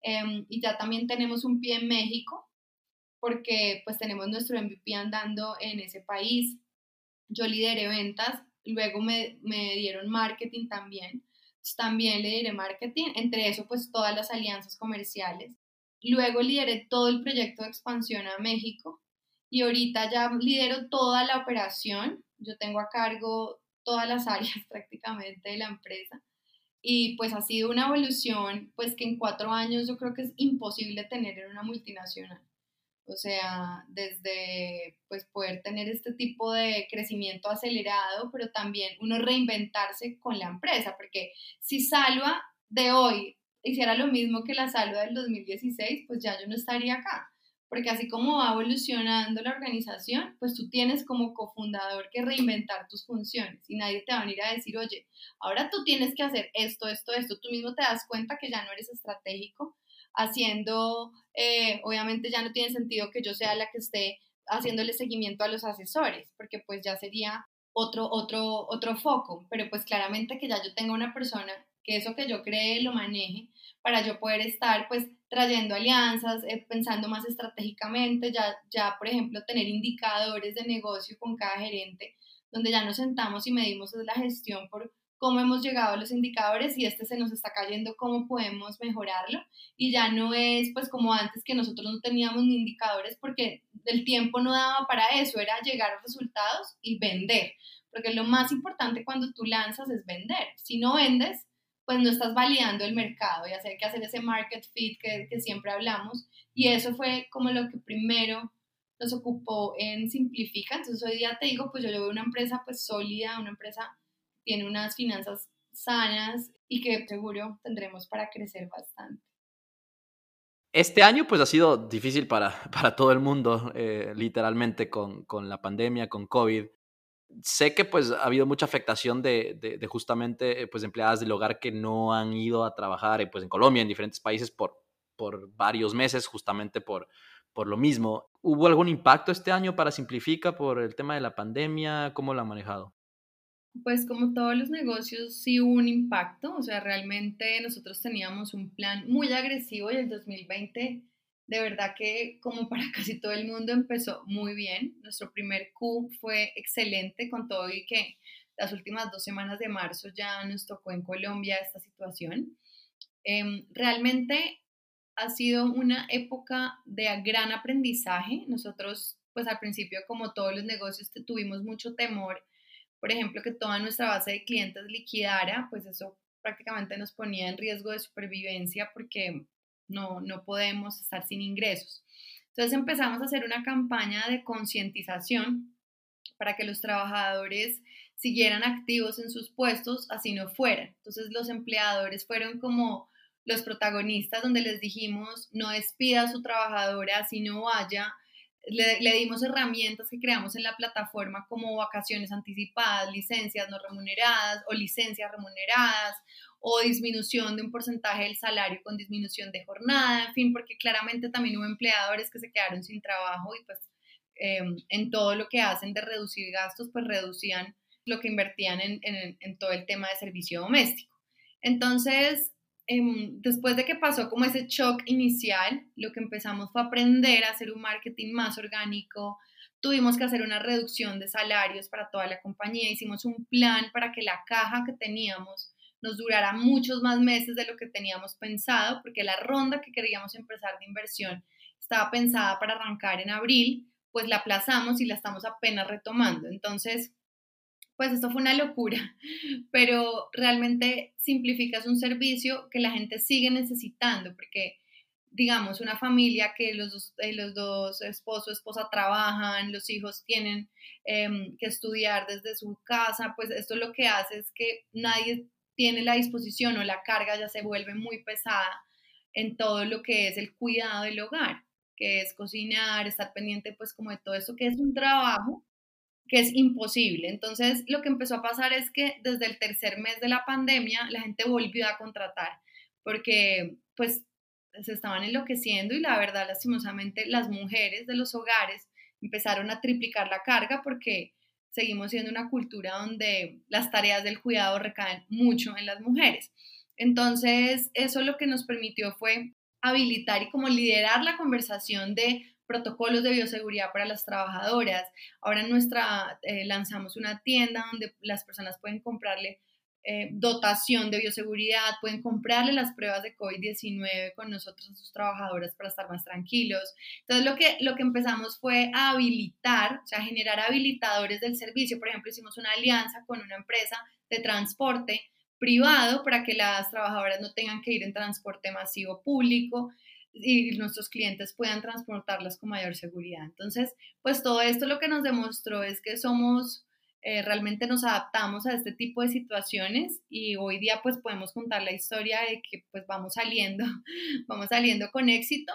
Em, y ya también tenemos un pie en México, porque pues tenemos nuestro MVP andando en ese país. Yo lideré ventas, luego me, me dieron marketing también, también lideré marketing, entre eso pues todas las alianzas comerciales. Luego lideré todo el proyecto de expansión a México y ahorita ya lidero toda la operación. Yo tengo a cargo todas las áreas prácticamente de la empresa y pues ha sido una evolución, pues que en cuatro años yo creo que es imposible tener en una multinacional. O sea, desde pues poder tener este tipo de crecimiento acelerado, pero también uno reinventarse con la empresa, porque si Salva de hoy hiciera lo mismo que la Salva del 2016, pues ya yo no estaría acá porque así como va evolucionando la organización, pues tú tienes como cofundador que reinventar tus funciones y nadie te va a venir a decir, oye, ahora tú tienes que hacer esto, esto, esto, tú mismo te das cuenta que ya no eres estratégico, haciendo, eh, obviamente ya no tiene sentido que yo sea la que esté haciéndole seguimiento a los asesores, porque pues ya sería otro, otro, otro foco, pero pues claramente que ya yo tenga una persona que eso que yo cree lo maneje para yo poder estar pues trayendo alianzas, eh, pensando más estratégicamente, ya, ya por ejemplo tener indicadores de negocio con cada gerente, donde ya nos sentamos y medimos la gestión por cómo hemos llegado a los indicadores y este se nos está cayendo, cómo podemos mejorarlo. Y ya no es pues como antes que nosotros no teníamos ni indicadores porque el tiempo no daba para eso, era llegar a resultados y vender. Porque lo más importante cuando tú lanzas es vender. Si no vendes, pues no estás validando el mercado y hacer que hacer ese market fit que, que siempre hablamos. Y eso fue como lo que primero nos ocupó en Simplifica. Entonces hoy día te digo, pues yo veo una empresa pues sólida, una empresa que tiene unas finanzas sanas y que seguro tendremos para crecer bastante. Este año pues ha sido difícil para, para todo el mundo, eh, literalmente con, con, la pandemia, con COVID. Sé que pues ha habido mucha afectación de, de, justamente eh, pues empleadas del hogar que no han ido a trabajar eh, pues en Colombia, en diferentes países por, por varios meses, justamente por, por lo mismo. ¿Hubo algún impacto este año para Simplifica por el tema de la pandemia? ¿Cómo lo han manejado? Pues como todos los negocios sí hubo un impacto, o sea, realmente nosotros teníamos un plan muy agresivo y el 2020 de verdad que como para casi todo el mundo empezó muy bien. Nuestro primer Q fue excelente con todo y que las últimas dos semanas de marzo ya nos tocó en Colombia esta situación. Em, realmente ha sido una época de gran aprendizaje. Nosotros, pues al principio, como todos los negocios, tuvimos mucho temor, por ejemplo, que toda nuestra base de clientes liquidara, pues eso prácticamente nos ponía en riesgo de supervivencia porque no, no podemos estar sin ingresos. Entonces empezamos a hacer una campaña de concientización para que los trabajadores siguieran activos en sus puestos, así no fueran. Entonces los empleadores fueron como los protagonistas donde les dijimos no despida a su trabajadora si no vaya. Le, le, dimos herramientas que creamos en la plataforma como vacaciones anticipadas, licencias no remuneradas o licencias remuneradas o disminución de un porcentaje del salario con disminución de jornada, en fin, porque claramente también hubo empleadores que se quedaron sin trabajo y pues em, en todo lo que hacen de reducir gastos, pues reducían lo que invertían en, en, en todo el tema de servicio doméstico. Entonces, después de que pasó como ese shock inicial, lo que empezamos fue aprender a hacer un marketing más orgánico, tuvimos que hacer una reducción de salarios para toda la compañía, hicimos un plan para que la caja que teníamos nos durara muchos más meses de lo que teníamos pensado, porque la ronda que queríamos empezar de inversión estaba pensada para arrancar en abril, pues la aplazamos y la estamos apenas retomando. Entonces, pues esto fue una locura, pero realmente simplificas un servicio que la gente sigue necesitando, porque digamos, una familia que los dos, eh, los dos esposo, esposa trabajan, los hijos tienen em, que estudiar desde su casa, pues esto lo que hace es que nadie tiene la disposición o la carga ya se vuelve muy pesada en todo lo que es el cuidado del hogar, que es cocinar, estar pendiente pues como de todo esto que es un trabajo que es imposible. Entonces, lo que empezó a pasar es que desde el tercer mes de la pandemia, la gente volvió a contratar porque pues se estaban enloqueciendo y la verdad, lastimosamente, las mujeres de los hogares empezaron a triplicar la carga porque seguimos siendo una cultura donde las tareas del cuidado recaen mucho en las mujeres. Entonces, eso lo que nos permitió fue habilitar y como liderar la conversación de protocolos de bioseguridad para las trabajadoras. Ahora nuestra eh, lanzamos una tienda donde las personas pueden comprarle eh, dotación de bioseguridad, pueden comprarle las pruebas de COVID-19 con nosotros a sus trabajadoras para estar más tranquilos. Entonces lo que, lo que empezamos fue a habilitar, o sea, generar habilitadores del servicio. Por ejemplo, hicimos una alianza con una empresa de transporte privado para que las trabajadoras no tengan que ir en transporte masivo público y nuestros clientes puedan transportarlas con mayor seguridad. Entonces, pues todo esto lo que nos demostró es que somos, eh, realmente nos adaptamos a este tipo de situaciones y hoy día pues podemos contar la historia de que pues vamos saliendo, vamos saliendo con éxito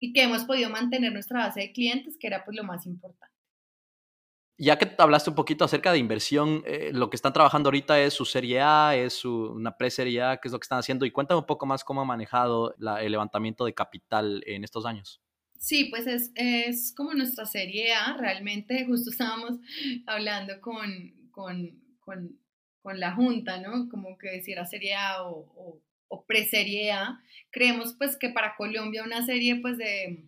y que hemos podido mantener nuestra base de clientes, que era pues lo más importante. Ya que hablaste un poquito acerca de inversión, eh, lo que están trabajando ahorita es su Serie A, es su, una pre-Serie A, ¿qué es lo que están haciendo? Y cuéntame un poco más cómo ha manejado el levantamiento de capital en estos años. Sí, pues es, es, como nuestra Serie A, realmente justo estábamos hablando con, con, con, con la Junta, ¿no? Como que si era Serie A o, o, o pre-Serie A. Creemos pues que para Colombia una serie pues de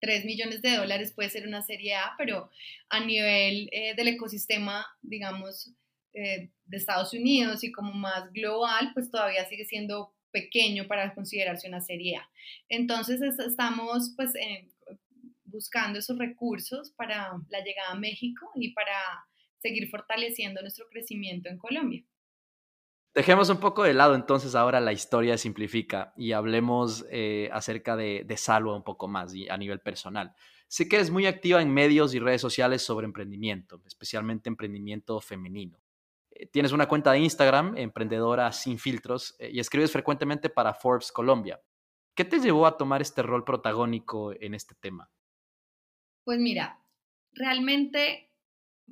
3 millones de dólares puede ser una serie A, pero a nivel eh, del ecosistema, digamos, eh, de Estados Unidos y como más global, pues todavía sigue siendo pequeño para considerarse una serie A. Entonces estamos pues buscando esos recursos para la llegada a México y para seguir fortaleciendo nuestro crecimiento en Colombia. Dejemos un poco de lado entonces ahora la historia simplifica y hablemos eh, acerca de, de Salva un poco más a nivel personal. Sé que eres muy activa en medios y redes sociales sobre emprendimiento, especialmente emprendimiento femenino. Eh, tienes una cuenta de Instagram, Emprendedora Sin Filtros, eh, y escribes frecuentemente para Forbes Colombia. ¿Qué te llevó a tomar este rol protagónico en este tema? Pues mira, realmente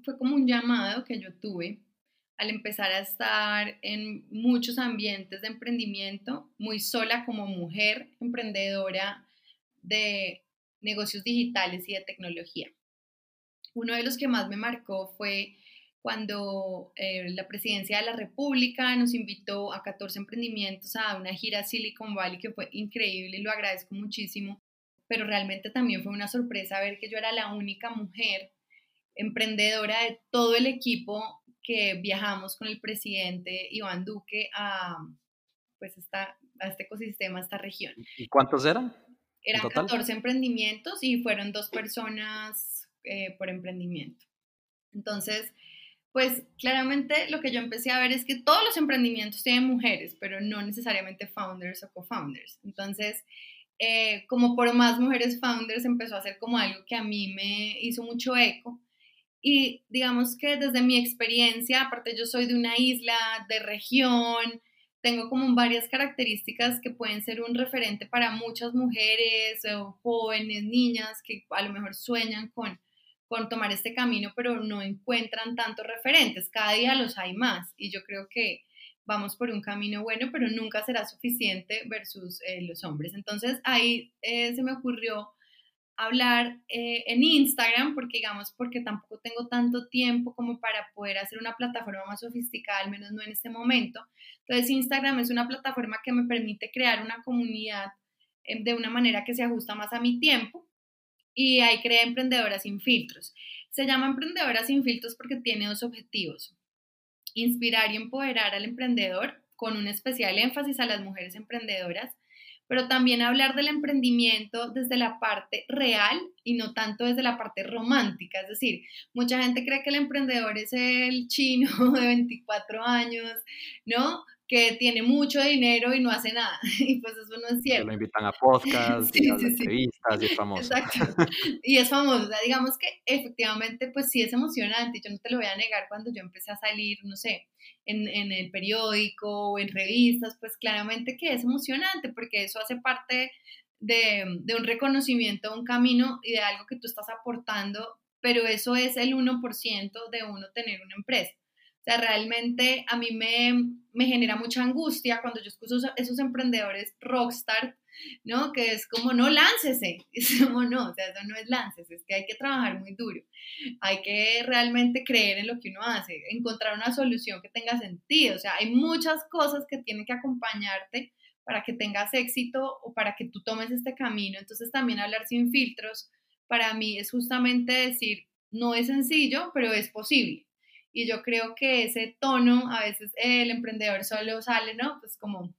fue como un llamado que yo tuve al empezar a estar en muchos ambientes de emprendimiento, muy sola como mujer emprendedora de negocios digitales y de tecnología. Uno de los que más me marcó fue cuando eh, la presidencia de la República nos invitó a 14 emprendimientos a una gira a Silicon Valley que fue increíble y lo agradezco muchísimo, pero realmente también fue una sorpresa ver que yo era la única mujer emprendedora de todo el equipo que viajamos con el presidente Iván Duque a, pues esta, a este ecosistema, a esta región. ¿Y cuántos eran? Eran 14 emprendimientos y fueron dos personas eh, por emprendimiento. Entonces, pues claramente lo que yo empecé a ver es que todos los emprendimientos tienen mujeres, pero no necesariamente founders o co-founders. Entonces, eh, como por más mujeres founders empezó a ser como algo que a mí me hizo mucho eco. Y digamos que desde mi experiencia, aparte yo soy de una isla, de región, tengo como varias características que pueden ser un referente para muchas mujeres o jóvenes, niñas que a lo mejor sueñan con con tomar este camino, pero no encuentran tantos referentes. Cada día los hay más y yo creo que vamos por un camino bueno, pero nunca será suficiente versus eh, los hombres. Entonces ahí eh, se me ocurrió hablar eh, en Instagram, porque digamos, porque tampoco tengo tanto tiempo como para poder hacer una plataforma más sofisticada, al menos no en este momento. Entonces Instagram es una plataforma que me permite crear una comunidad de una manera que se ajusta más a mi tiempo y ahí crea Emprendedoras sin filtros. Se llama Emprendedoras sin filtros porque tiene dos objetivos. Inspirar y empoderar al emprendedor con un especial énfasis a las mujeres emprendedoras, pero también hablar del emprendimiento desde la parte real y no tanto desde la parte romántica. Es decir, mucha gente cree que el emprendedor es el chino de 24 años, ¿no? Que tiene mucho dinero y no hace nada. Y pues eso no es cierto. lo invitan a podcast, a entrevistas y es famoso. Exacto. Y es famoso. digamos que efectivamente, pues sí es emocionante. Yo no te lo voy a negar cuando yo empecé a salir, no sé, en, en el periódico o en revistas, pues claramente que es emocionante porque eso hace parte de, de un reconocimiento, de un camino y de algo que tú estás aportando, pero eso es el 1% de uno tener una empresa. O sea, realmente a mí me, me genera mucha angustia cuando yo escucho esos emprendedores rockstar, ¿no? Que es como, no, láncese. Es como, no, o sea, eso no es láncese, es que hay que trabajar muy duro. Hay que realmente creer en lo que uno hace, encontrar una solución que tenga sentido. O sea, hay muchas cosas que tienen que acompañarte para que tengas éxito o para que tú tomes este camino. Entonces también hablar sin filtros, para mí es justamente decir, no es sencillo, pero es posible. Y yo creo que ese tono, a veces el emprendedor solo sale, ¿no? Pues como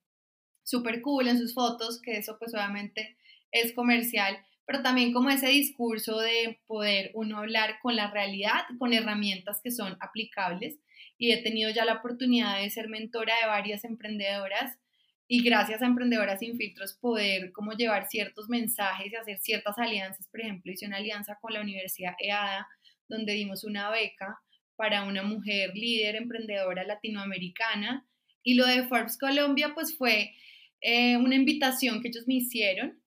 súper cool en sus fotos, que eso pues obviamente es comercial, pero también como ese discurso de poder uno hablar con la realidad, con herramientas que son aplicables. Y he tenido ya la oportunidad de ser mentora de varias emprendedoras y gracias a Emprendedoras Sin Filtros poder como llevar ciertos mensajes y hacer ciertas alianzas. Por ejemplo, hice una alianza con la Universidad EADA, donde dimos una beca para una mujer líder emprendedora latinoamericana. Y lo de Forbes Colombia, pues fue eh, una invitación que ellos me hicieron.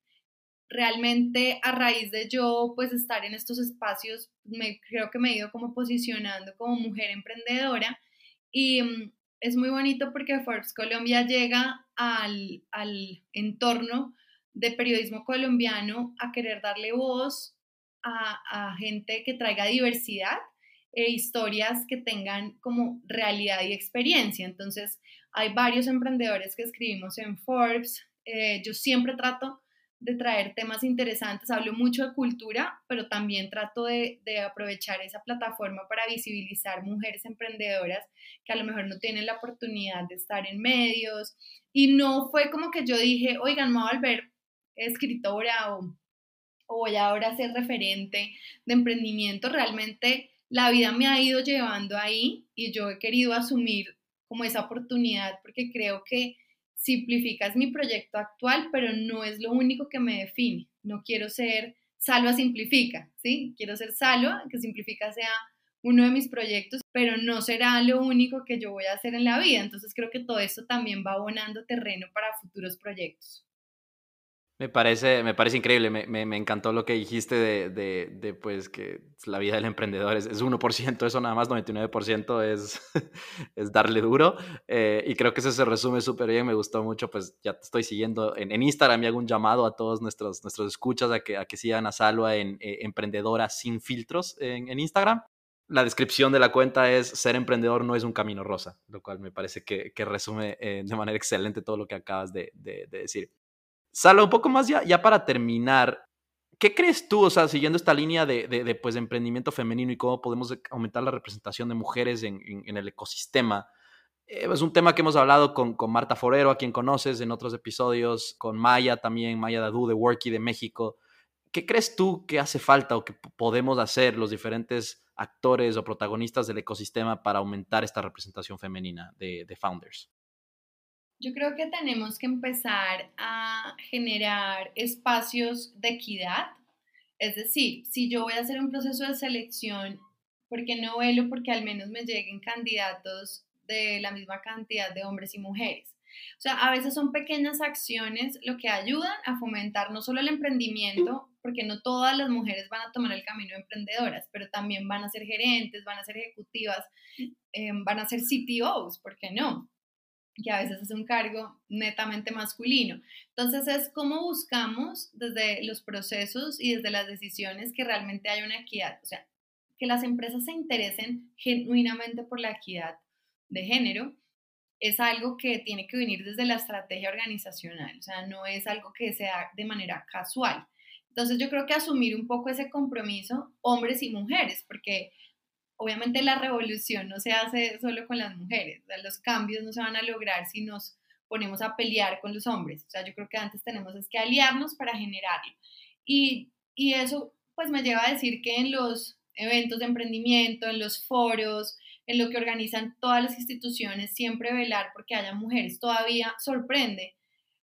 Realmente a raíz de yo pues estar en estos espacios, me, creo que me he ido como posicionando como mujer emprendedora y mm, es muy bonito porque Forbes Colombia llega al, al entorno de periodismo colombiano a querer darle voz a, a gente que traiga diversidad e historias que tengan como realidad y experiencia. Entonces, hay varios emprendedores que escribimos en Forbes. Eh, yo siempre trato de traer temas interesantes, hablo mucho de cultura, pero también trato de, de, aprovechar esa plataforma para visibilizar mujeres emprendedoras que a lo mejor no tienen la oportunidad de estar en medios. Y no fue como que yo dije, oigan, me voy a volver escritora o, o voy ahora a ser referente de emprendimiento. Realmente la vida me ha ido llevando ahí y yo he querido asumir como esa oportunidad porque creo que simplifica es mi proyecto actual, pero no es lo único que me define. No quiero ser Salva simplifica, ¿sí? Quiero ser Salva, que simplifica sea uno de mis proyectos, pero no será lo único que yo voy a hacer en la vida. Entonces creo que todo esto también va abonando terreno para futuros proyectos. Me parece, me parece increíble, me, encantó lo que dijiste de, de, pues que la vida del emprendedor es, es 1%, eso nada más 99% es, es darle duro eh, y creo que eso se resume súper bien, me gustó mucho, pues ya te estoy siguiendo en, en, Instagram y hago un llamado a todos nuestros, nuestros escuchas a que, a que sigan a Salva en eh, Emprendedora Sin Filtros en, en Instagram la descripción de la cuenta es ser emprendedor no es un camino rosa, lo cual me parece que, que resume eh, de manera excelente todo lo que acabas de, de decir. Salo, un poco más ya, para terminar, ¿qué crees tú, o sea, siguiendo esta línea de, de, pues, emprendimiento femenino y cómo podemos aumentar la representación de mujeres en, el ecosistema? Eh, es un tema que hemos hablado con, con, Marta Forero, a quien conoces en otros episodios, con Maya también, Maya Dadu de Worky de México. ¿Qué crees tú que hace falta o que podemos hacer los diferentes actores o protagonistas del ecosistema para aumentar esta representación femenina de, de founders? Yo creo que tenemos que empezar a generar espacios de equidad. Es decir, si yo voy a hacer un proceso de selección, ¿por qué no velo porque al menos me lleguen candidatos de la misma cantidad de hombres y mujeres? O sea, a veces son pequeñas acciones lo que ayudan a fomentar no solo el emprendimiento, porque no todas las mujeres van a tomar el camino de emprendedoras, pero también van a ser gerentes, van a ser ejecutivas, eh, van a ser CTOs, ¿por qué no? Que a veces es un cargo netamente masculino. Entonces es cómo buscamos desde los procesos y desde las decisiones que realmente haya una equidad, o sea, que las empresas se interesen genuinamente por la equidad de género es algo que tiene que venir desde la estrategia organizacional, o sea, no es algo que se da de manera casual. Entonces yo creo que asumir un poco ese compromiso, hombres y mujeres, porque obviamente la revolución no se hace solo con las mujeres, los cambios no se van a lograr si nos ponemos a pelear con los hombres, o sea, yo creo que antes tenemos es que aliarnos para generarlo. Y, y eso pues me lleva a decir que en los eventos de emprendimiento, en los foros, en lo que organizan todas las instituciones, siempre velar porque haya mujeres. Todavía sorprende,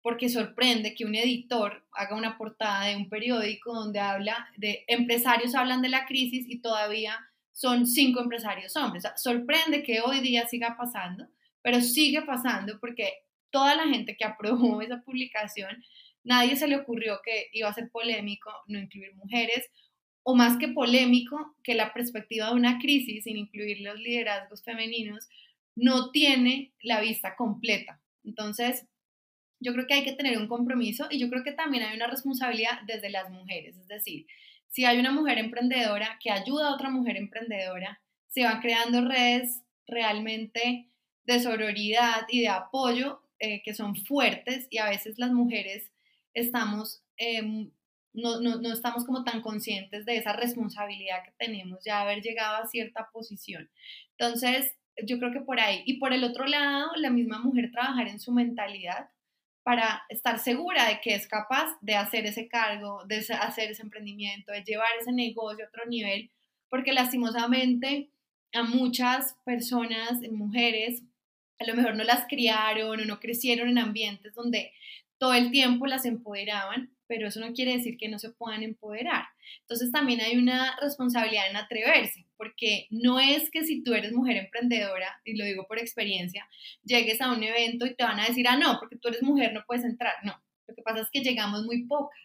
porque sorprende que un editor haga una portada de un periódico donde habla de empresarios hablan de la crisis y todavía son cinco empresarios hombres. sorprende que hoy día siga pasando, pero sigue pasando porque toda la gente que aprobó esa publicación, nadie se le ocurrió que iba a ser polémico no incluir mujeres o más que polémico, que la perspectiva de una crisis sin incluir los liderazgos femeninos no tiene la vista completa. Entonces, yo creo que hay que tener un compromiso y yo creo que también hay una responsabilidad desde las mujeres. Es decir, si hay una mujer emprendedora que ayuda a otra mujer emprendedora, se van creando redes realmente de sororidad y de apoyo eh, que son fuertes y a veces las mujeres estamos em, no, no, no, estamos como tan conscientes de esa responsabilidad que tenemos ya haber llegado a cierta posición. Entonces, yo creo que por ahí. Y por el otro lado, la misma mujer trabajar en su mentalidad para estar segura de que es capaz de hacer ese cargo, de hacer ese emprendimiento, de llevar ese negocio a otro nivel, porque lastimosamente a muchas personas, mujeres, a lo mejor no las criaron o no crecieron en ambientes donde todo el tiempo las empoderaban, pero eso no quiere decir que no se puedan empoderar. Entonces también hay una responsabilidad en atreverse, porque no es que si tú eres mujer emprendedora, y lo digo por experiencia, llegues a un evento y te van a decir, ah, no, porque tú eres mujer no puedes entrar. No, lo que pasa es que llegamos muy pocas.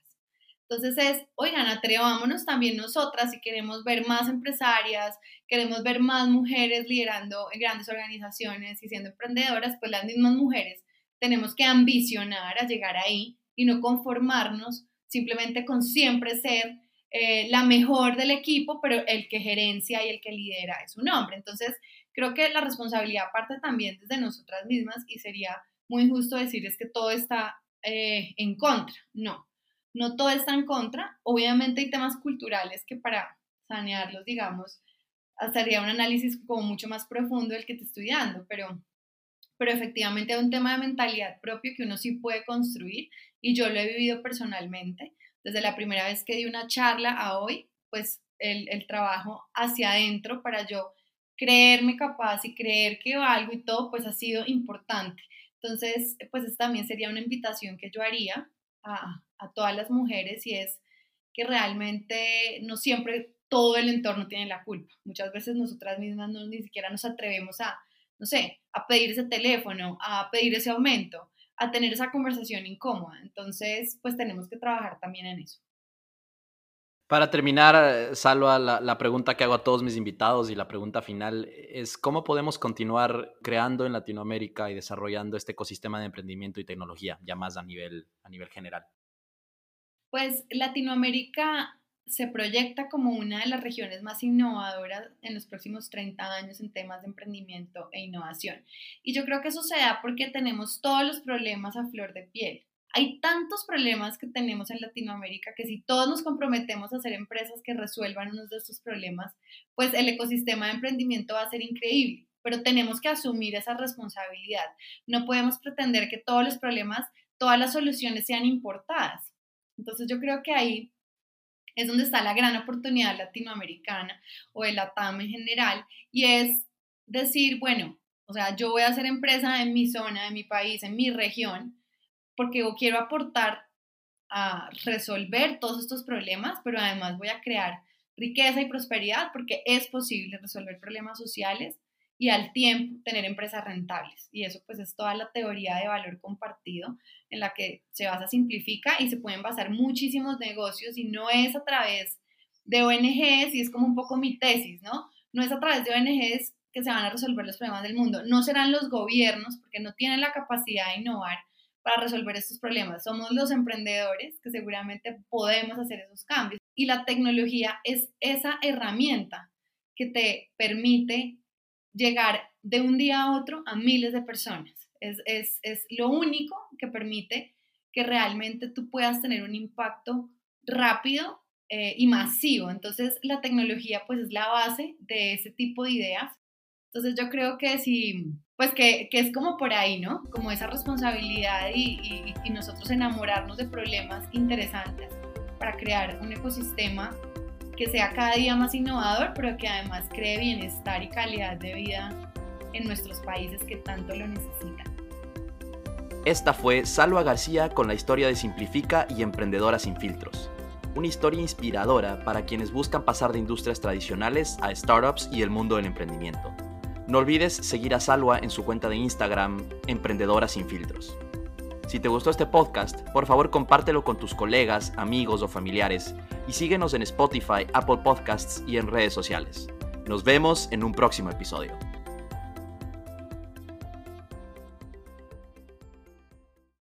Entonces es, oigan, atrevámonos también nosotras si queremos ver más empresarias, queremos ver más mujeres liderando en grandes organizaciones y siendo emprendedoras, pues las mismas mujeres tenemos que ambicionar a llegar ahí y no conformarnos simplemente con siempre ser eh, la mejor del equipo, pero el que gerencia y el que lidera es un hombre. Entonces, creo que la responsabilidad parte también desde nosotras mismas y sería muy injusto decir es que todo está eh, en contra. No, no todo está en contra. Obviamente hay temas culturales que para sanearlos, digamos, sería un análisis como mucho más profundo del que te estoy dando, pero pero efectivamente es un tema de mentalidad propio que uno sí puede construir y yo lo he vivido personalmente. Desde la primera vez que di una charla a hoy, pues el, el trabajo hacia adentro para yo creerme capaz y creer que valgo y todo, pues ha sido importante. Entonces, pues esta también sería una invitación que yo haría a, a todas las mujeres y es que realmente no siempre todo el entorno tiene la culpa. Muchas veces nosotras mismas no, ni siquiera nos atrevemos a, no sé, a pedir ese teléfono, a pedir ese aumento, a tener esa conversación incómoda. Entonces, pues tenemos que trabajar también en eso. Para terminar, eh, Salva, la, la, pregunta que hago a todos mis invitados y la pregunta final es cómo podemos continuar creando en Latinoamérica y desarrollando este ecosistema de emprendimiento y tecnología, ya más a nivel, a nivel general. Pues Latinoamérica se proyecta como una de las regiones más innovadoras en los próximos 30 años en temas de emprendimiento e innovación. Y yo creo que eso se da porque tenemos todos los problemas a flor de piel. Hay tantos problemas que tenemos en Latinoamérica que si todos nos comprometemos a hacer empresas que resuelvan unos de estos problemas, pues el ecosistema de emprendimiento va a ser increíble. Pero tenemos que asumir esa responsabilidad. No podemos pretender que todos los problemas, todas las soluciones sean importadas. Entonces yo creo que ahí es donde está la gran oportunidad latinoamericana o de la en general, y es decir, bueno, o sea, yo voy a hacer empresa en mi zona, en mi país, en mi región, porque yo quiero aportar a resolver todos estos problemas, pero además voy a crear riqueza y prosperidad porque es posible resolver problemas sociales y al tiempo tener empresas rentables. Y eso pues es toda la teoría de valor compartido en la que se basa, simplifica y se pueden basar muchísimos negocios y no es a través de ONGs y es como un poco mi tesis, ¿no? No es a través de ONGs que se van a resolver los problemas del mundo, no serán los gobiernos porque no tienen la capacidad de innovar para resolver estos problemas. Somos los emprendedores que seguramente podemos hacer esos cambios. Y la tecnología es esa herramienta que te permite llegar de un día a otro a miles de personas. Es, es, es lo único que permite que realmente tú puedas tener un impacto rápido eh, y masivo. Entonces, la tecnología pues es la base de ese tipo de ideas. Entonces, yo creo que sí, pues que, que es como por ahí, ¿no? Como esa responsabilidad y nosotros enamorarnos de problemas interesantes para crear un ecosistema que sea cada día más innovador, pero que además cree bienestar y calidad de vida en nuestros países que tanto lo necesitan. Esta fue Salva García con la historia de Simplifica y Emprendedora sin filtros. Una historia inspiradora para quienes buscan pasar de industrias tradicionales a startups y el mundo del emprendimiento. No olvides seguir a Salva en su cuenta de Instagram, Emprendedora sin filtros. Si te gustó este podcast, por favor compártelo con tus colegas, amigos o familiares y síguenos en Spotify, Apple Podcasts y en redes sociales. Nos vemos en un próximo episodio.